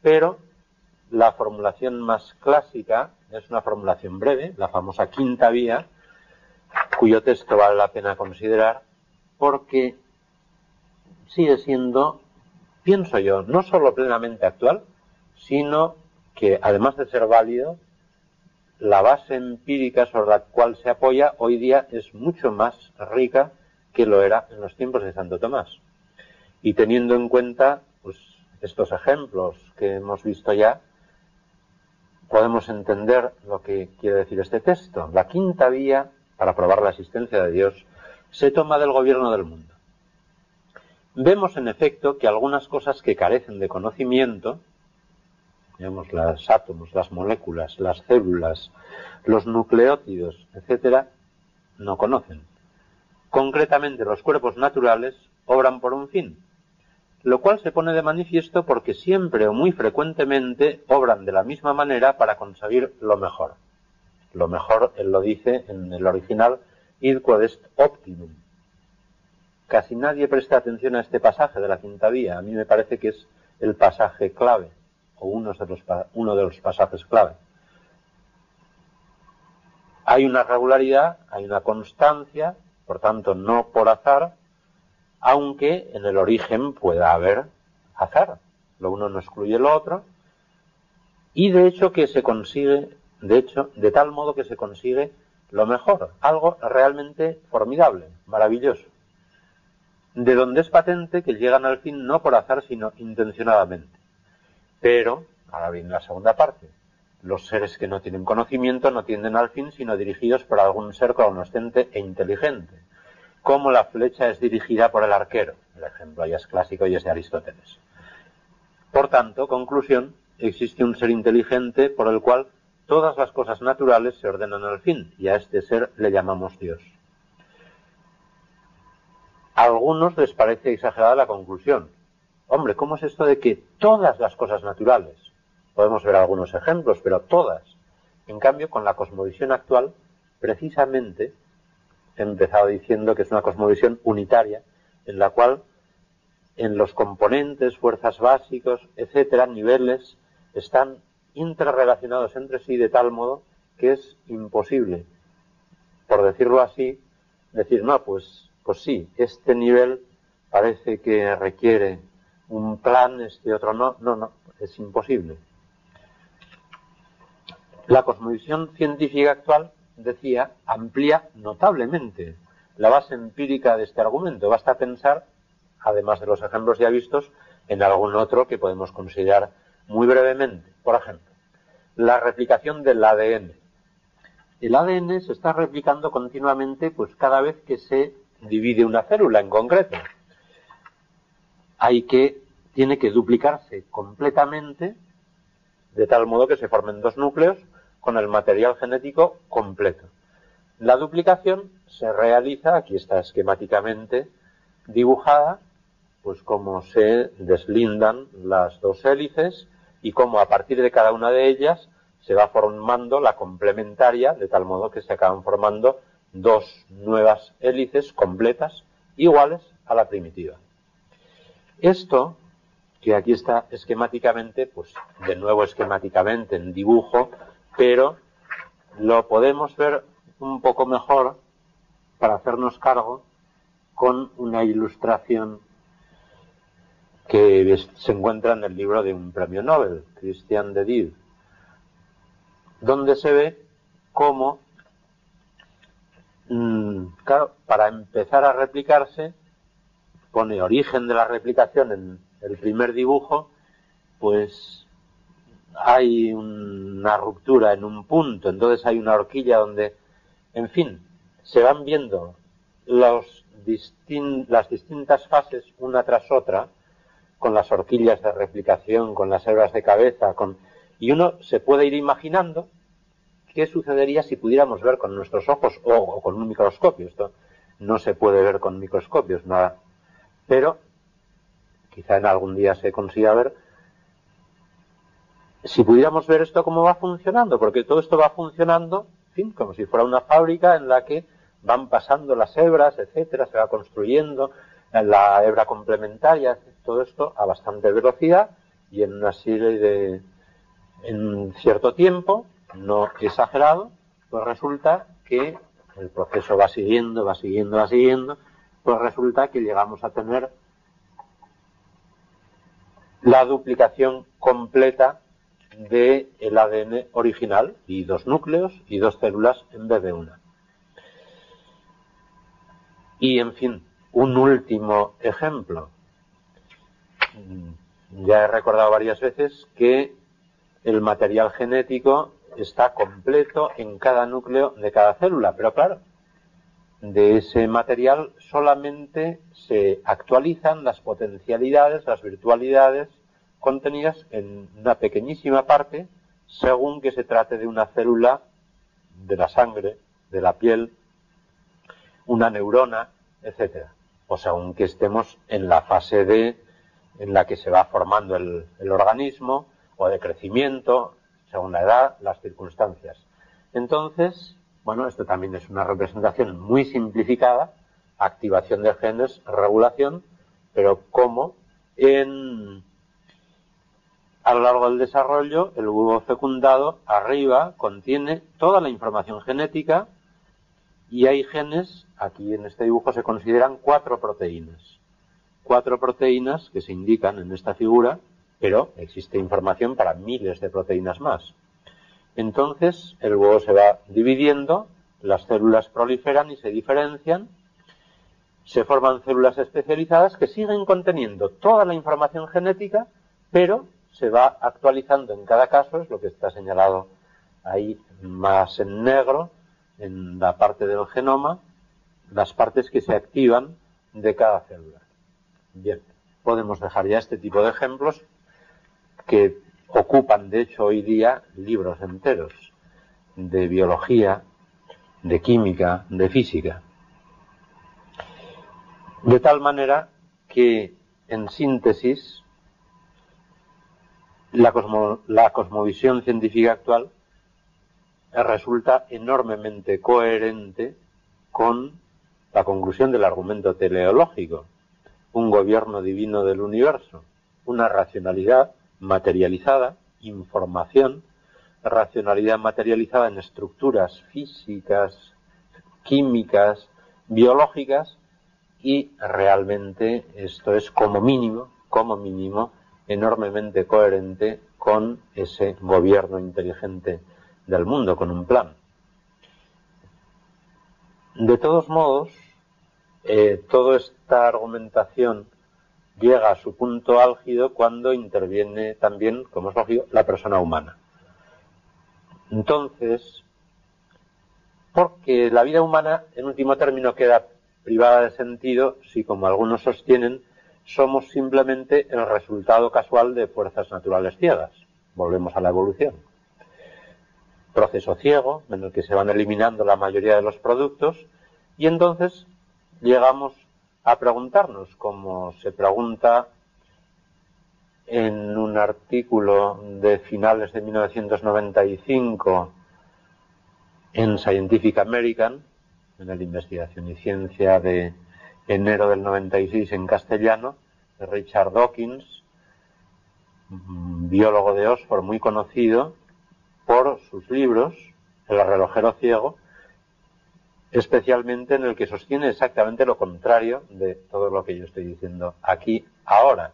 Pero la formulación más clásica es una formulación breve, la famosa quinta vía, cuyo texto vale la pena considerar porque sigue siendo, pienso yo, no solo plenamente actual, sino que además de ser válido, la base empírica sobre la cual se apoya hoy día es mucho más rica que lo era en los tiempos de Santo Tomás. Y teniendo en cuenta pues, estos ejemplos que hemos visto ya, podemos entender lo que quiere decir este texto. La quinta vía para probar la existencia de Dios se toma del gobierno del mundo. Vemos en efecto que algunas cosas que carecen de conocimiento, digamos los átomos, las moléculas, las células, los nucleótidos, etcétera, no conocen. Concretamente los cuerpos naturales obran por un fin, lo cual se pone de manifiesto porque siempre o muy frecuentemente obran de la misma manera para conseguir lo mejor. Lo mejor, él lo dice en el original, id quod est optimum. Casi nadie presta atención a este pasaje de la quinta vía. A mí me parece que es el pasaje clave, o uno de los, uno de los pasajes clave. Hay una regularidad, hay una constancia, por tanto no por azar, aunque en el origen pueda haber azar. Lo uno no excluye lo otro. Y de hecho que se consigue, de hecho, de tal modo que se consigue lo mejor, algo realmente formidable, maravilloso. De donde es patente que llegan al fin no por azar, sino intencionadamente. Pero, ahora viene la segunda parte, los seres que no tienen conocimiento no tienden al fin, sino dirigidos por algún ser cognoscente e inteligente cómo la flecha es dirigida por el arquero. El ejemplo ya es clásico y es de Aristóteles. Por tanto, conclusión, existe un ser inteligente por el cual todas las cosas naturales se ordenan al fin, y a este ser le llamamos Dios. Algunos les parece exagerada la conclusión. Hombre, ¿cómo es esto de que todas las cosas naturales? Podemos ver algunos ejemplos, pero todas. En cambio, con la cosmovisión actual, precisamente he empezado diciendo que es una cosmovisión unitaria, en la cual en los componentes, fuerzas básicos, etcétera, niveles, están interrelacionados entre sí de tal modo que es imposible, por decirlo así, decir, no, pues, pues sí, este nivel parece que requiere un plan, este otro no, no, no, es imposible. La cosmovisión científica actual decía, amplía notablemente la base empírica de este argumento. Basta pensar, además de los ejemplos ya vistos, en algún otro que podemos considerar muy brevemente. Por ejemplo, la replicación del ADN. El ADN se está replicando continuamente pues cada vez que se divide una célula en concreto. Hay que, tiene que duplicarse completamente de tal modo que se formen dos núcleos con el material genético completo. La duplicación se realiza, aquí está esquemáticamente dibujada, pues cómo se deslindan las dos hélices y cómo a partir de cada una de ellas se va formando la complementaria, de tal modo que se acaban formando dos nuevas hélices completas iguales a la primitiva. Esto, que aquí está esquemáticamente, pues de nuevo esquemáticamente en dibujo, pero lo podemos ver un poco mejor para hacernos cargo con una ilustración que se encuentra en el libro de un premio Nobel, Christian de Dieu, donde se ve cómo, claro, para empezar a replicarse, pone origen de la replicación en el primer dibujo, pues hay una ruptura en un punto, entonces hay una horquilla donde, en fin, se van viendo los las distintas fases una tras otra, con las horquillas de replicación, con las hebras de cabeza, con Y uno se puede ir imaginando qué sucedería si pudiéramos ver con nuestros ojos o, con un microscopio. Esto no se puede ver con microscopios, nada. Pero quizá en algún día se consiga ver si pudiéramos ver esto cómo va funcionando, porque todo esto va funcionando, como si fuera una fábrica en la que van pasando las hebras, etcétera, se va construyendo la hebra complementaria, todo esto a bastante velocidad y en una serie de, en cierto tiempo, no exagerado, pues resulta que el proceso va siguiendo, va siguiendo, va siguiendo, pues resulta que llegamos a tener la duplicación completa del ADN original y dos núcleos y dos células en vez de una. Y en fin, un último ejemplo. Ya he recordado varias veces que el material genético está completo en cada núcleo de cada célula, pero claro, de ese material solamente se actualizan las potencialidades, las virtualidades contenidas en una pequeñísima parte según que se trate de una célula de la sangre, de la piel, una neurona, etcétera. O según que estemos en la fase de en la que se va formando el, el organismo o de crecimiento, según la edad, las circunstancias. Entonces, bueno, esto también es una representación muy simplificada, activación de genes, regulación, pero como en a lo largo del desarrollo, el huevo fecundado arriba contiene toda la información genética y hay genes, aquí en este dibujo se consideran cuatro proteínas. Cuatro proteínas que se indican en esta figura, pero existe información para miles de proteínas más. Entonces, el huevo se va dividiendo, las células proliferan y se diferencian, se forman células especializadas que siguen conteniendo toda la información genética, pero se va actualizando en cada caso, es lo que está señalado ahí más en negro, en la parte del genoma, las partes que se activan de cada célula. Bien, podemos dejar ya este tipo de ejemplos que ocupan, de hecho, hoy día libros enteros de biología, de química, de física. De tal manera que, en síntesis, la, cosmovisión científica actual resulta enormemente coherente con la conclusión del argumento teleológico, un gobierno divino del universo, una racionalidad materializada, información, racionalidad materializada en estructuras físicas, químicas, biológicas y realmente esto es como mínimo, como mínimo, enormemente coherente con ese gobierno inteligente del mundo, con un plan. De todos modos, eh, toda esta argumentación llega a su punto álgido cuando interviene también, como es lógico, la persona humana. Entonces, porque la vida humana, en último término, queda privada de sentido si, como algunos sostienen, somos simplemente el resultado casual de fuerzas naturales ciegas. Volvemos a la evolución. Proceso ciego, en el que se van eliminando la mayoría de los productos, y entonces llegamos a preguntarnos, como se pregunta en un artículo de finales de 1995 en Scientific American, en el Investigación y Ciencia de enero del 96 en castellano, de Richard Dawkins, biólogo de Oxford muy conocido por sus libros, El relojero ciego, especialmente en el que sostiene exactamente lo contrario de todo lo que yo estoy diciendo aquí ahora.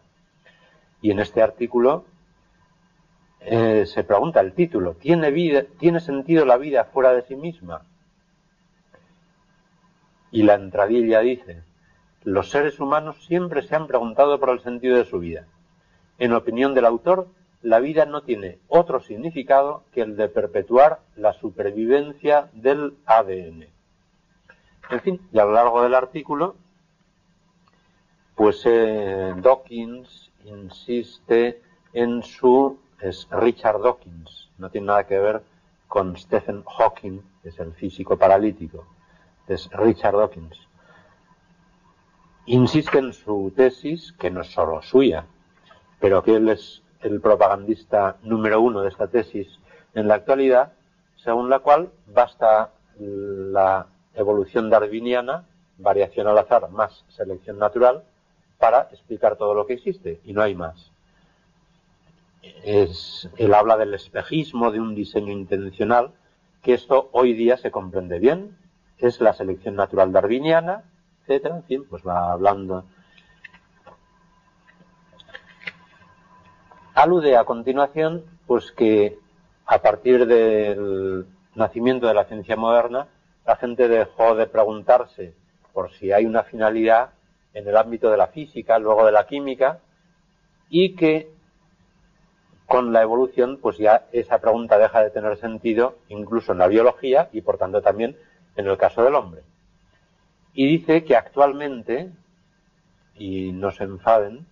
Y en este artículo eh, se pregunta el título, ¿tiene, vida, ¿tiene sentido la vida fuera de sí misma? Y la entradilla dice, los seres humanos siempre se han preguntado por el sentido de su vida. En opinión del autor, la vida no tiene otro significado que el de perpetuar la supervivencia del ADN. En fin, y a lo largo del artículo, pues eh, Dawkins insiste en su es Richard Dawkins, no tiene nada que ver con Stephen Hawking, que es el físico paralítico, es Richard Dawkins. Insiste en su tesis, que no es solo suya, pero que él es el propagandista número uno de esta tesis en la actualidad, según la cual basta la evolución darwiniana, variación al azar más selección natural, para explicar todo lo que existe, y no hay más. Es, él habla del espejismo, de un diseño intencional, que esto hoy día se comprende bien, es la selección natural darwiniana, etcétera, en fin, pues va hablando. Alude a continuación, pues que a partir del nacimiento de la ciencia moderna, la gente dejó de preguntarse por si hay una finalidad en el ámbito de la física, luego de la química, y que con la evolución, pues ya esa pregunta deja de tener sentido incluso en la biología y por tanto también en el caso del hombre. Y dice que actualmente, y no se enfaden,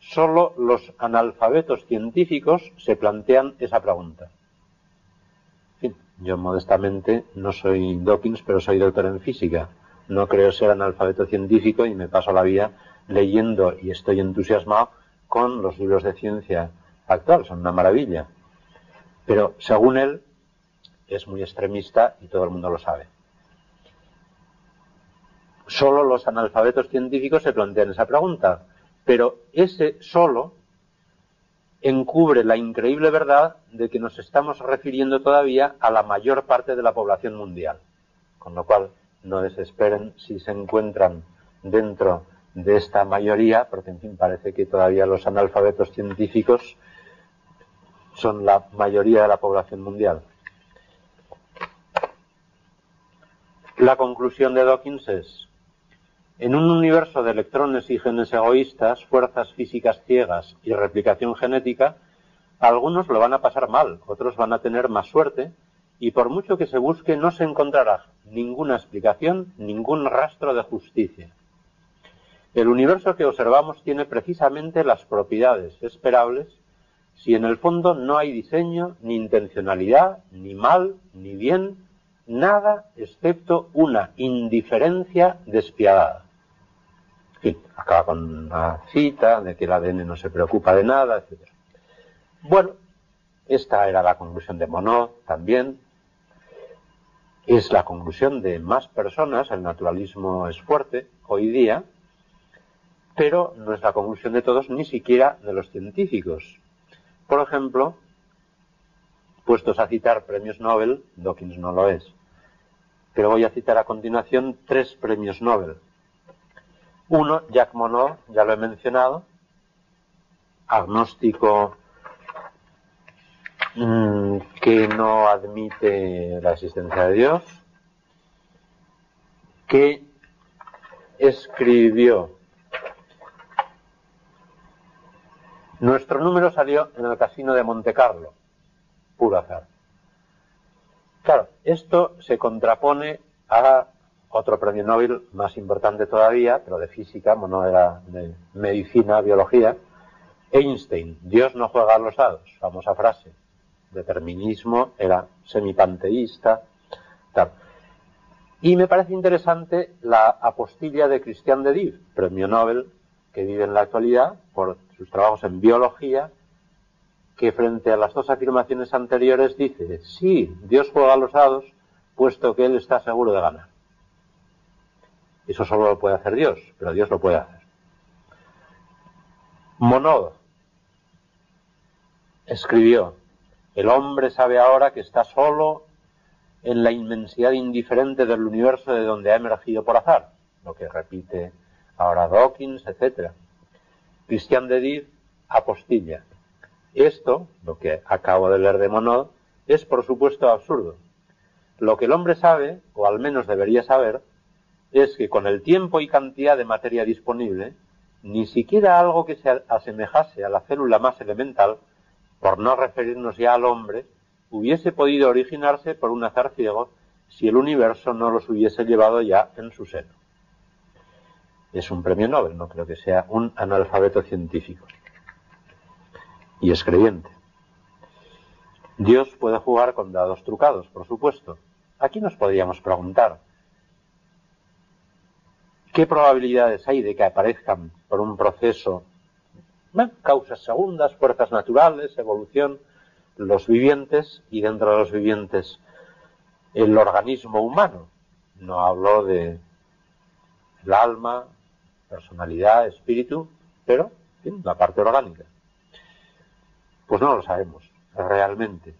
solo los analfabetos científicos se plantean esa pregunta. Yo modestamente no soy Dawkins, pero soy doctor en física. No creo ser analfabeto científico y me paso la vida leyendo y estoy entusiasmado con los libros de ciencia actual, son una maravilla. Pero según él, es muy extremista y todo el mundo lo sabe. Solo los analfabetos científicos se plantean esa pregunta, pero ese solo encubre la increíble verdad de que nos estamos refiriendo todavía a la mayor parte de la población mundial. Con lo cual, no desesperen si se encuentran dentro de esta mayoría, porque en fin parece que todavía los analfabetos científicos son la mayoría de la población mundial. La conclusión de Dawkins es, en un universo de electrones y genes egoístas, fuerzas físicas ciegas y replicación genética, algunos lo van a pasar mal, otros van a tener más suerte, y por mucho que se busque no se encontrará ninguna explicación, ningún rastro de justicia. El universo que observamos tiene precisamente las propiedades esperables si en el fondo no hay diseño, ni intencionalidad, ni mal, ni bien, nada excepto una indiferencia despiadada. Acaba con una cita de que el ADN no se preocupa de nada, etc. Bueno, esta era la conclusión de Monod también. Es la conclusión de más personas, el naturalismo es fuerte hoy día, pero no es la conclusión de todos, ni siquiera de los científicos. Por ejemplo, puestos a citar premios Nobel, Dawkins no lo es, pero voy a citar a continuación tres premios Nobel. Uno, Jacques Monod, ya lo he mencionado, agnóstico mm, que no admite la existencia de Dios, que escribió. Nuestro número salió en el casino de Monte Carlo, puro azar. Claro, esto se contrapone a otro premio Nobel más importante todavía, pero de física, no de medicina, biología, Einstein, Dios no juega a los dados, famosa frase. Determinismo, era semipanteísta, tal. Y me parece interesante la apostilla de Christian de Div, premio Nobel que vive en la actualidad por sus trabajos en biología, que frente a las dos afirmaciones anteriores dice, sí, Dios juega a los dados, puesto que Él está seguro de ganar. Eso solo lo puede hacer Dios, pero Dios lo puede hacer. Monod escribió, el hombre sabe ahora que está solo en la inmensidad indiferente del universo de donde ha emergido por azar, lo que repite ahora Dawkins, etc. Christian de Div apostilla. Esto, lo que acabo de leer de Monod, es por supuesto absurdo. Lo que el hombre sabe, o al menos debería saber, es que con el tiempo y cantidad de materia disponible, ni siquiera algo que se asemejase a la célula más elemental, por no referirnos ya al hombre, hubiese podido originarse por un azar ciego si el universo no los hubiese llevado ya en su seno es un premio Nobel, no creo que sea un analfabeto científico. Y es creyente. Dios puede jugar con dados trucados, por supuesto. Aquí nos podríamos preguntar, ¿qué probabilidades hay de que aparezcan por un proceso, causas segundas, fuerzas naturales, evolución, los vivientes y dentro de los vivientes el organismo humano? No hablo de el alma, personalidad, espíritu, pero la parte orgánica. Pues no lo sabemos realmente.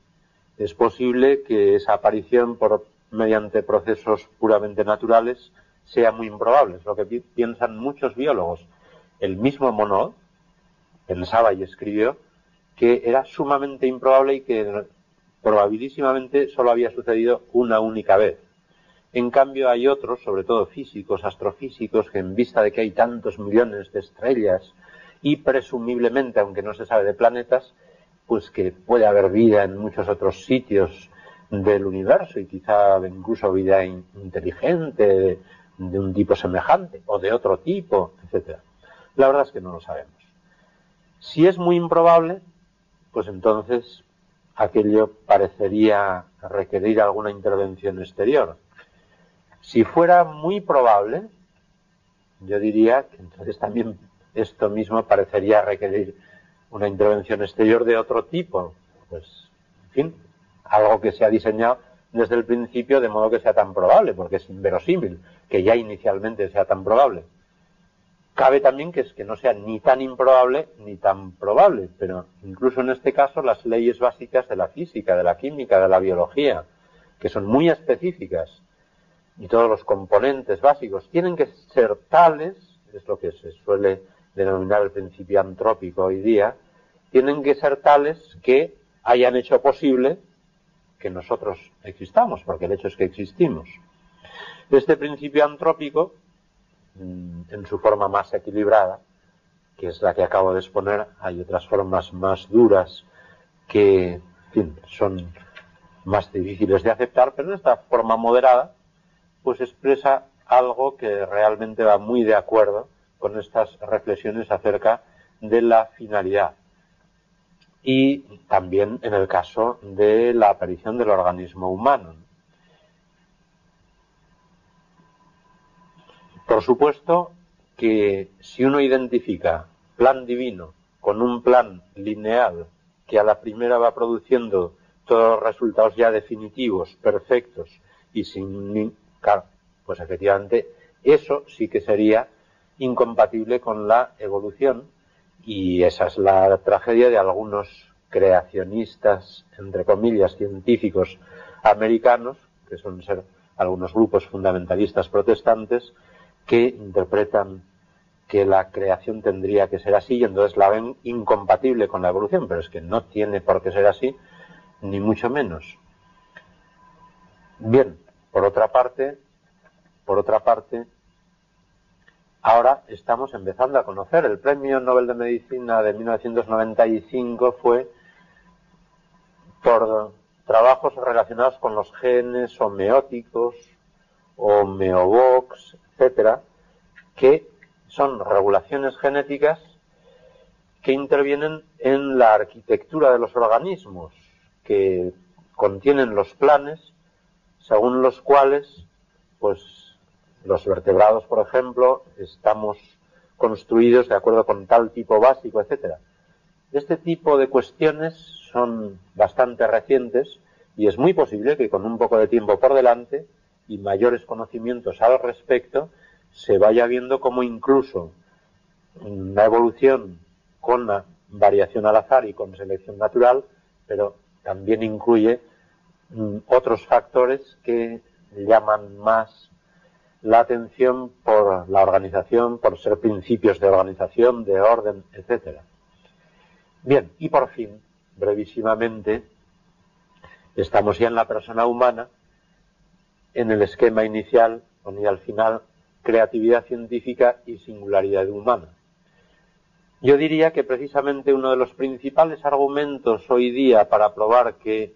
Es posible que esa aparición por mediante procesos puramente naturales sea muy improbable, es lo que piensan muchos biólogos. El mismo Monod pensaba y escribió que era sumamente improbable y que probabilísimamente solo había sucedido una única vez. En cambio hay otros, sobre todo físicos, astrofísicos, que en vista de que hay tantos millones de estrellas y presumiblemente, aunque no se sabe de planetas, pues que puede haber vida en muchos otros sitios del universo y quizá incluso vida inteligente de, un tipo semejante o de otro tipo, etcétera. La verdad es que no lo sabemos. Si es muy improbable, pues entonces aquello parecería requerir alguna intervención exterior. Si fuera muy probable, yo diría que entonces también esto mismo parecería requerir una intervención exterior de otro tipo. Pues, en fin, algo que se ha diseñado desde el principio de modo que sea tan probable, porque es inverosímil que ya inicialmente sea tan probable. Cabe también que, es que no sea ni tan improbable ni tan probable, pero incluso en este caso las leyes básicas de la física, de la química, de la biología, que son muy específicas, y todos los componentes básicos tienen que ser tales, es lo que se suele denominar el principio antrópico hoy día, tienen que ser tales que hayan hecho posible que nosotros existamos, porque el hecho es que existimos. Este principio antrópico, mm, en su forma más equilibrada, que es la que acabo de exponer, hay otras formas más duras que, en fin, son más difíciles de aceptar, pero en esta forma moderada, pues expresa algo que realmente va muy de acuerdo con estas reflexiones acerca de la finalidad. Y también en el caso de la aparición del organismo humano. Por supuesto que si uno identifica plan divino con un plan lineal que a la primera va produciendo todos los resultados ya definitivos, perfectos y sin... pues efectivamente eso sí que sería incompatible con la evolución y esa es la tragedia de algunos creacionistas, entre comillas, científicos americanos, que son ser algunos grupos fundamentalistas protestantes, que interpretan que la creación tendría que ser así y entonces la ven incompatible con la evolución, pero es que no tiene por qué ser así, ni mucho menos. Bien, por otra parte, por otra parte, ahora estamos empezando a conocer. El Premio Nobel de Medicina de 1995 fue por trabajos relacionados con los genes homeóticos, homeobox, etcétera, que son regulaciones genéticas que intervienen en la arquitectura de los organismos, que contienen los planes según los cuales pues los vertebrados, por ejemplo, estamos construidos de acuerdo con tal tipo básico, etcétera. Este tipo de cuestiones son bastante recientes y es muy posible que con un poco de tiempo por delante y mayores conocimientos al respecto se vaya viendo como incluso una evolución con una variación al azar y con selección natural, pero también incluye mm, otros factores que llaman más la atención por la organización, por ser principios de organización, de orden, etc. Bien, y por fin, brevísimamente, estamos ya en la persona humana, en el esquema inicial, y al final, creatividad científica y singularidad humana. Yo diría que precisamente uno de los principales argumentos hoy día para probar que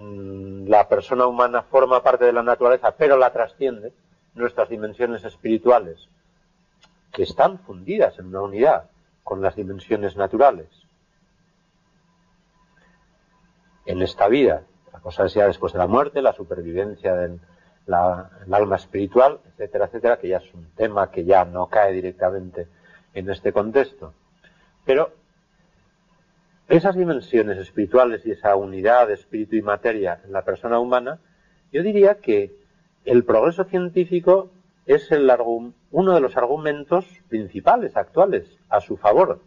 la persona humana forma parte de la naturaleza, pero la trasciende, nuestras dimensiones espirituales, que están fundidas en una unidad con las dimensiones naturales. en esta vida. La cosa es ya después de la muerte, la supervivencia del alma espiritual, etcétera, etcétera, que ya es un tema que ya no cae directamente en este contexto. Pero esas dimensiones espirituales y esa unidad de espíritu y materia en la persona humana, yo diría que el progreso científico es el, uno de los argumentos principales actuales a su favor.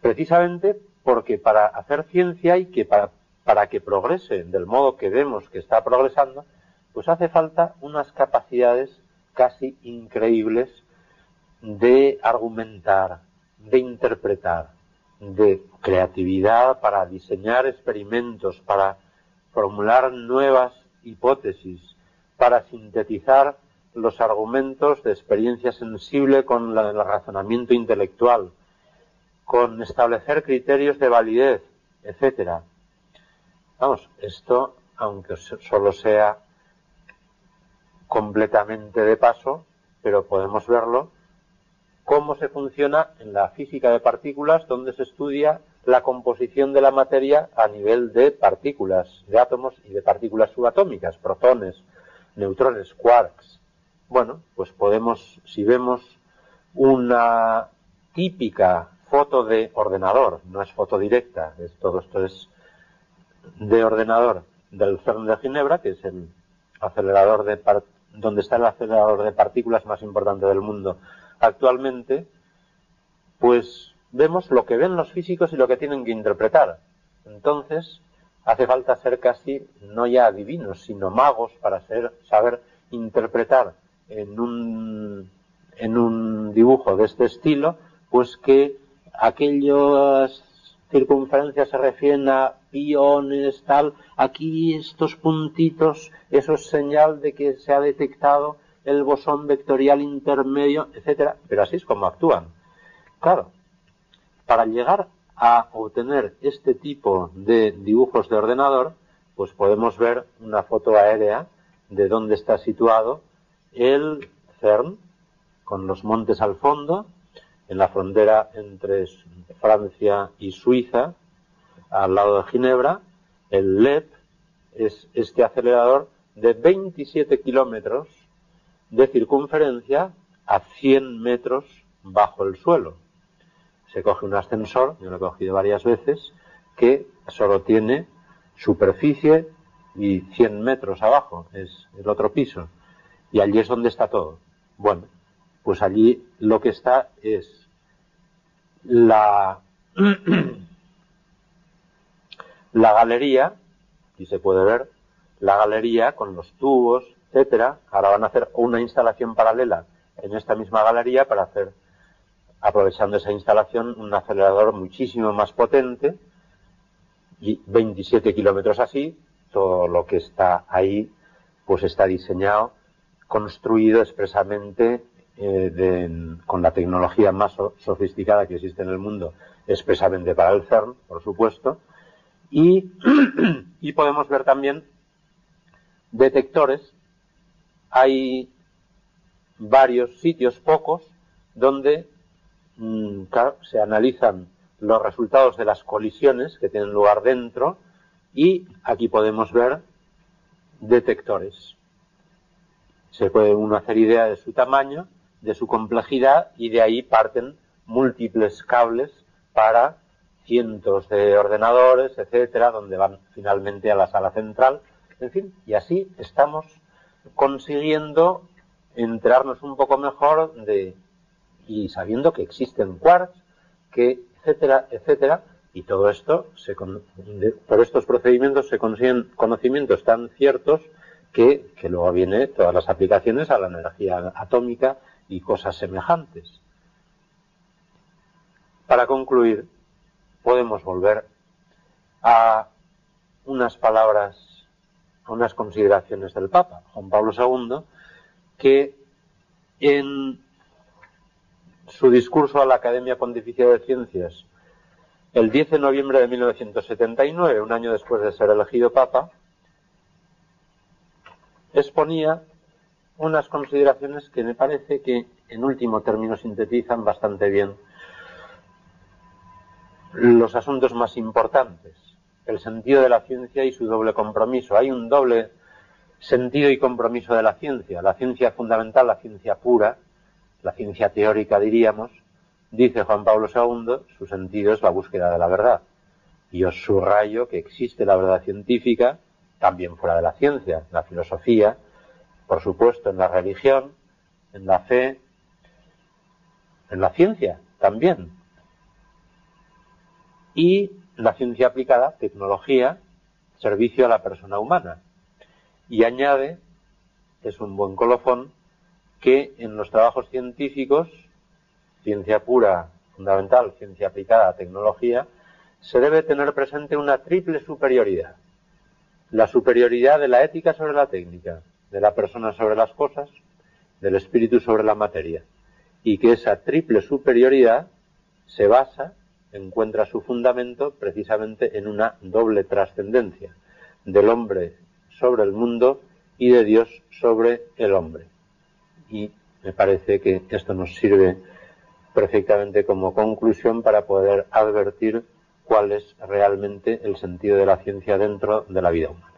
Precisamente porque para hacer ciencia y que para, para que progrese del modo que vemos que está progresando, pues hace falta unas capacidades casi increíbles de argumentar, de interpretar, de creatividad para diseñar experimentos, para formular nuevas hipótesis, para sintetizar los argumentos de experiencia sensible con el razonamiento intelectual, con establecer criterios de validez, etcétera. Vamos, esto, aunque solo sea completamente de paso, pero podemos verlo cómo se funciona en la física de partículas, donde se estudia la composición de la materia a nivel de partículas, de átomos y de partículas subatómicas, protones, neutrones, quarks. Bueno, pues podemos, si vemos una típica foto de ordenador, no es foto directa, es, todo esto es de ordenador del CERN de Ginebra, que es el acelerador de donde está el acelerador de partículas más importante del mundo actualmente, pues vemos lo que ven los físicos y lo que tienen que interpretar. Entonces, hace falta ser casi no ya divinos, sino magos para ser, saber interpretar en un, en un dibujo de este estilo, pues que aquellas circunferencias se refieren a piones, tal, aquí estos puntitos, eso es señal de que se ha detectado el bosón vectorial intermedio, etcétera, pero así es como actúan. Claro, para llegar a obtener este tipo de dibujos de ordenador, pues podemos ver una foto aérea de dónde está situado el CERN, con los montes al fondo, en la frontera entre Francia y Suiza, al lado de Ginebra, el LEP es este acelerador de 27 kilómetros de circunferencia a 100 metros bajo el suelo. Se coge un ascensor, yo lo he cogido varias veces, que solo tiene superficie y 100 metros abajo, es el otro piso. Y allí es donde está todo. Bueno, pues allí lo que está es la, la galería, y se puede ver, la galería con los tubos, etcétera. Ahora van a hacer una instalación paralela en esta misma galería para hacer, aprovechando esa instalación, un acelerador muchísimo más potente y 27 kilómetros así. Todo lo que está ahí, pues está diseñado, construido expresamente eh, con la tecnología más sofisticada que existe en el mundo, expresamente para el CERN, por supuesto. Y podemos ver también detectores hay varios sitios, pocos, donde mm, se analizan los resultados de las colisiones que tienen lugar dentro y aquí podemos ver detectores. Se puede uno hacer idea de su tamaño, de su complejidad y de ahí parten múltiples cables para cientos de ordenadores, etcétera, donde van finalmente a la sala central. En fin, y así estamos consiguiendo enterarnos un poco mejor de y sabiendo que existen quarks, que etcétera, etcétera, y todo esto se, por estos procedimientos se consiguen conocimientos tan ciertos que, que luego viene todas las aplicaciones a la energía atómica y cosas semejantes. Para concluir, podemos volver a unas palabras unas consideraciones del Papa, Juan Pablo II, que en su discurso a la Academia Pontificia de Ciencias el 10 de noviembre de 1979, un año después de ser elegido Papa, exponía unas consideraciones que me parece que en último término sintetizan bastante bien los asuntos más importantes el sentido de la ciencia y su doble compromiso. Hay un doble sentido y compromiso de la ciencia. La ciencia fundamental, la ciencia pura, la ciencia teórica diríamos, dice Juan Pablo II, su sentido es la búsqueda de la verdad. Y os subrayo que existe la verdad científica también fuera de la ciencia, en la filosofía, por supuesto en la religión, en la fe, en la ciencia también. Y la ciencia aplicada, tecnología, servicio a la persona humana. Y añade, es un buen colofón, que en los trabajos científicos, ciencia pura, fundamental, ciencia aplicada, tecnología, se debe tener presente una triple superioridad. La superioridad de la ética sobre la técnica, de la persona sobre las cosas, del espíritu sobre la materia. Y que esa triple superioridad se basa encuentra su fundamento precisamente en una doble trascendencia del hombre sobre el mundo y de Dios sobre el hombre. Y me parece que esto nos sirve perfectamente como conclusión para poder advertir cuál es realmente el sentido de la ciencia dentro de la vida humana.